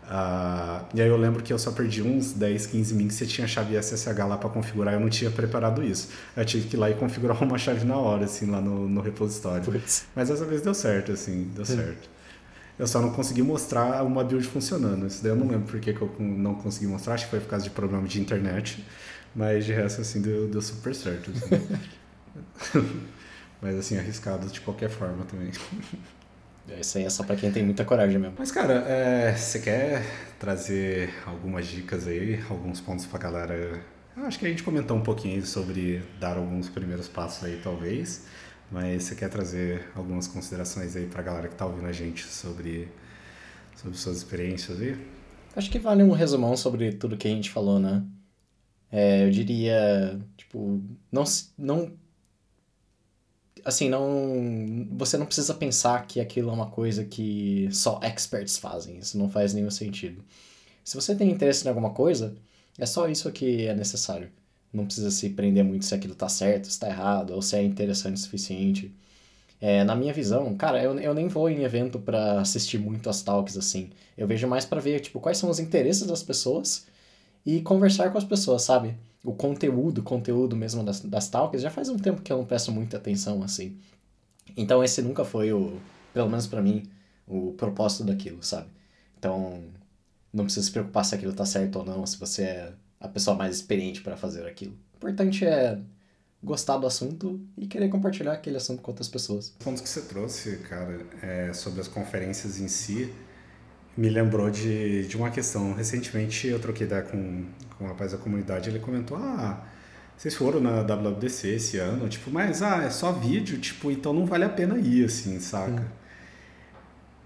Uh, e aí eu lembro que eu só perdi uns 10, 15 min que você tinha chave SSH lá para configurar, eu não tinha preparado isso. Eu tive que ir lá e configurar uma chave na hora, assim, lá no, no repositório. Puts. Mas dessa vez deu certo, assim, deu certo. Eu só não consegui mostrar uma build funcionando. Isso daí eu não lembro por que, que eu não consegui mostrar, acho que foi por causa de problema de internet. Mas de resto, assim, deu, deu super certo. Assim. mas assim, arriscado de qualquer forma também. Isso aí é só pra quem tem muita coragem mesmo. Mas, cara, é, você quer trazer algumas dicas aí, alguns pontos pra galera? Eu acho que a gente comentou um pouquinho sobre dar alguns primeiros passos aí, talvez. Mas você quer trazer algumas considerações aí pra galera que tá ouvindo a gente sobre, sobre suas experiências aí? Acho que vale um resumão sobre tudo que a gente falou, né? É, eu diria, tipo, não, não assim, não. Você não precisa pensar que aquilo é uma coisa que só experts fazem. Isso não faz nenhum sentido. Se você tem interesse em alguma coisa, é só isso que é necessário. Não precisa se prender muito se aquilo tá certo, se tá errado, ou se é interessante o suficiente. É, na minha visão, cara, eu, eu nem vou em evento para assistir muito as talks assim. Eu vejo mais para ver, tipo, quais são os interesses das pessoas e conversar com as pessoas, sabe? O conteúdo, conteúdo mesmo das, das talks, já faz um tempo que eu não presto muita atenção, assim. Então esse nunca foi o, pelo menos para mim, o propósito daquilo, sabe? Então, não precisa se preocupar se aquilo tá certo ou não, se você é a pessoa mais experiente para fazer aquilo. O importante é gostar do assunto e querer compartilhar aquele assunto com outras pessoas. Os pontos que você trouxe, cara, é sobre as conferências em si, me lembrou de, de uma questão. Recentemente eu troquei ideia com, com um rapaz da comunidade, ele comentou, ah, vocês foram na WWDC esse ano, tipo, mas ah, é só vídeo, tipo, então não vale a pena ir, assim, saca? Hum.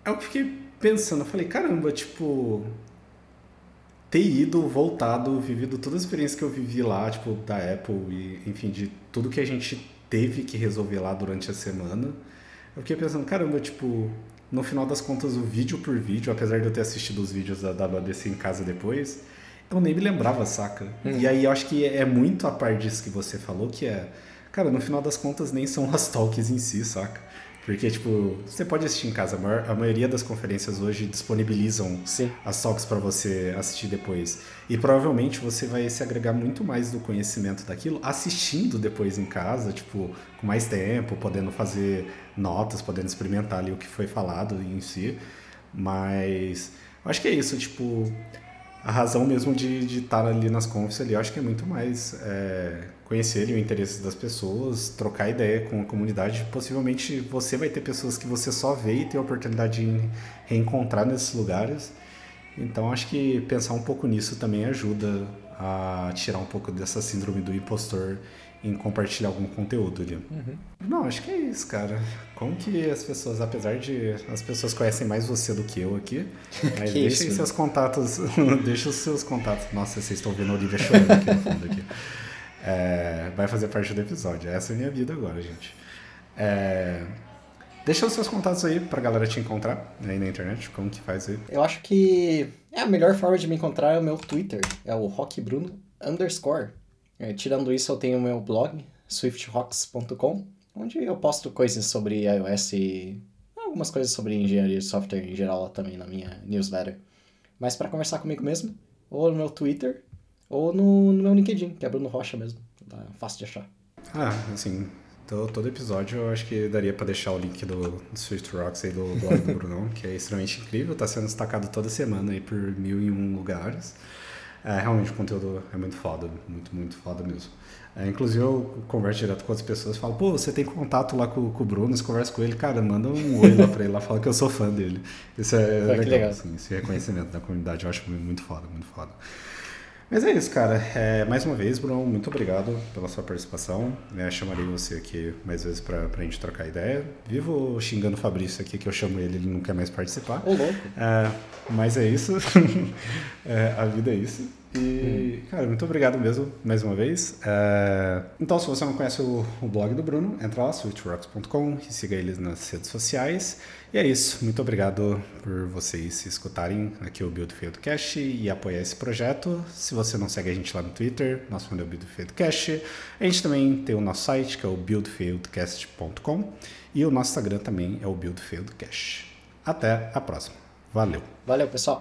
Aí eu fiquei pensando, eu falei, caramba, tipo, ter ido, voltado, vivido toda a experiência que eu vivi lá, tipo, da Apple e, enfim, de tudo que a gente teve que resolver lá durante a semana, eu fiquei pensando, caramba, tipo, no final das contas, o vídeo por vídeo, apesar de eu ter assistido os vídeos da WDC em casa depois, eu nem me lembrava, saca? Hum. E aí eu acho que é muito a parte disso que você falou, que é, cara, no final das contas nem são as talks em si, saca? Porque, tipo, você pode assistir em casa. A maioria das conferências hoje disponibilizam Sim. as talks para você assistir depois. E provavelmente você vai se agregar muito mais do conhecimento daquilo assistindo depois em casa, tipo, com mais tempo, podendo fazer notas, podendo experimentar ali o que foi falado em si. Mas eu acho que é isso, tipo, a razão mesmo de estar ali nas confs ali, eu acho que é muito mais. É conhecerem o interesse das pessoas, trocar ideia com a comunidade. Possivelmente você vai ter pessoas que você só vê e tem a oportunidade de reencontrar nesses lugares. Então acho que pensar um pouco nisso também ajuda a tirar um pouco dessa síndrome do impostor em compartilhar algum conteúdo ali. Uhum. Não, acho que é isso, cara. Como que as pessoas, apesar de as pessoas conhecem mais você do que eu aqui, mas deixem seus contatos, deixa os seus contatos. Nossa, vocês estão vendo a Olivia chorando aqui no fundo aqui é, vai fazer parte do episódio. Essa é a minha vida agora, gente. É, deixa os seus contatos aí pra galera te encontrar aí na internet, como que faz aí. Eu acho que é a melhor forma de me encontrar é o meu Twitter, é o rockbruno underscore. É, tirando isso, eu tenho o meu blog, swiftrocks.com, onde eu posto coisas sobre iOS e algumas coisas sobre engenharia de software em geral lá também na minha newsletter. Mas para conversar comigo mesmo, ou no meu Twitter, ou no, no meu LinkedIn, que é Bruno Rocha mesmo. Tá fácil de achar. Ah, assim, todo, todo episódio eu acho que daria para deixar o link do, do Swift Rocks aí do blog do Brunão, que é extremamente incrível, tá sendo destacado toda semana aí por mil e um lugares. É, realmente o conteúdo é muito foda, muito, muito foda mesmo. É, inclusive eu converso direto com outras pessoas, falo, pô, você tem contato lá com, com o Bruno, você conversa com ele, cara, manda um oi lá pra ele, lá fala que eu sou fã dele. Isso é, é legal, legal. Assim, esse reconhecimento da comunidade eu acho muito foda, muito foda. Mas é isso, cara. É, mais uma vez, Bruno, muito obrigado pela sua participação. É, chamarei você aqui mais vezes pra, pra gente trocar ideia. Vivo xingando o Fabrício aqui, que eu chamo ele, ele não quer mais participar. Ô, louco. É, mas é isso. É, a vida é isso. E, hum. cara, muito obrigado mesmo, mais uma vez. É... Então, se você não conhece o, o, blog do Bruno, entra lá, switchrocks.com e siga eles nas redes sociais. E é isso. Muito obrigado por vocês escutarem aqui o Build Failed Cash e apoiar esse projeto. Se você não segue a gente lá no Twitter, nosso fundo é Build Failed Cash. A gente também tem o nosso site, que é o buildfailedcast.com. E o nosso Instagram também é o Build Cash. Até a próxima. Valeu. Valeu, pessoal.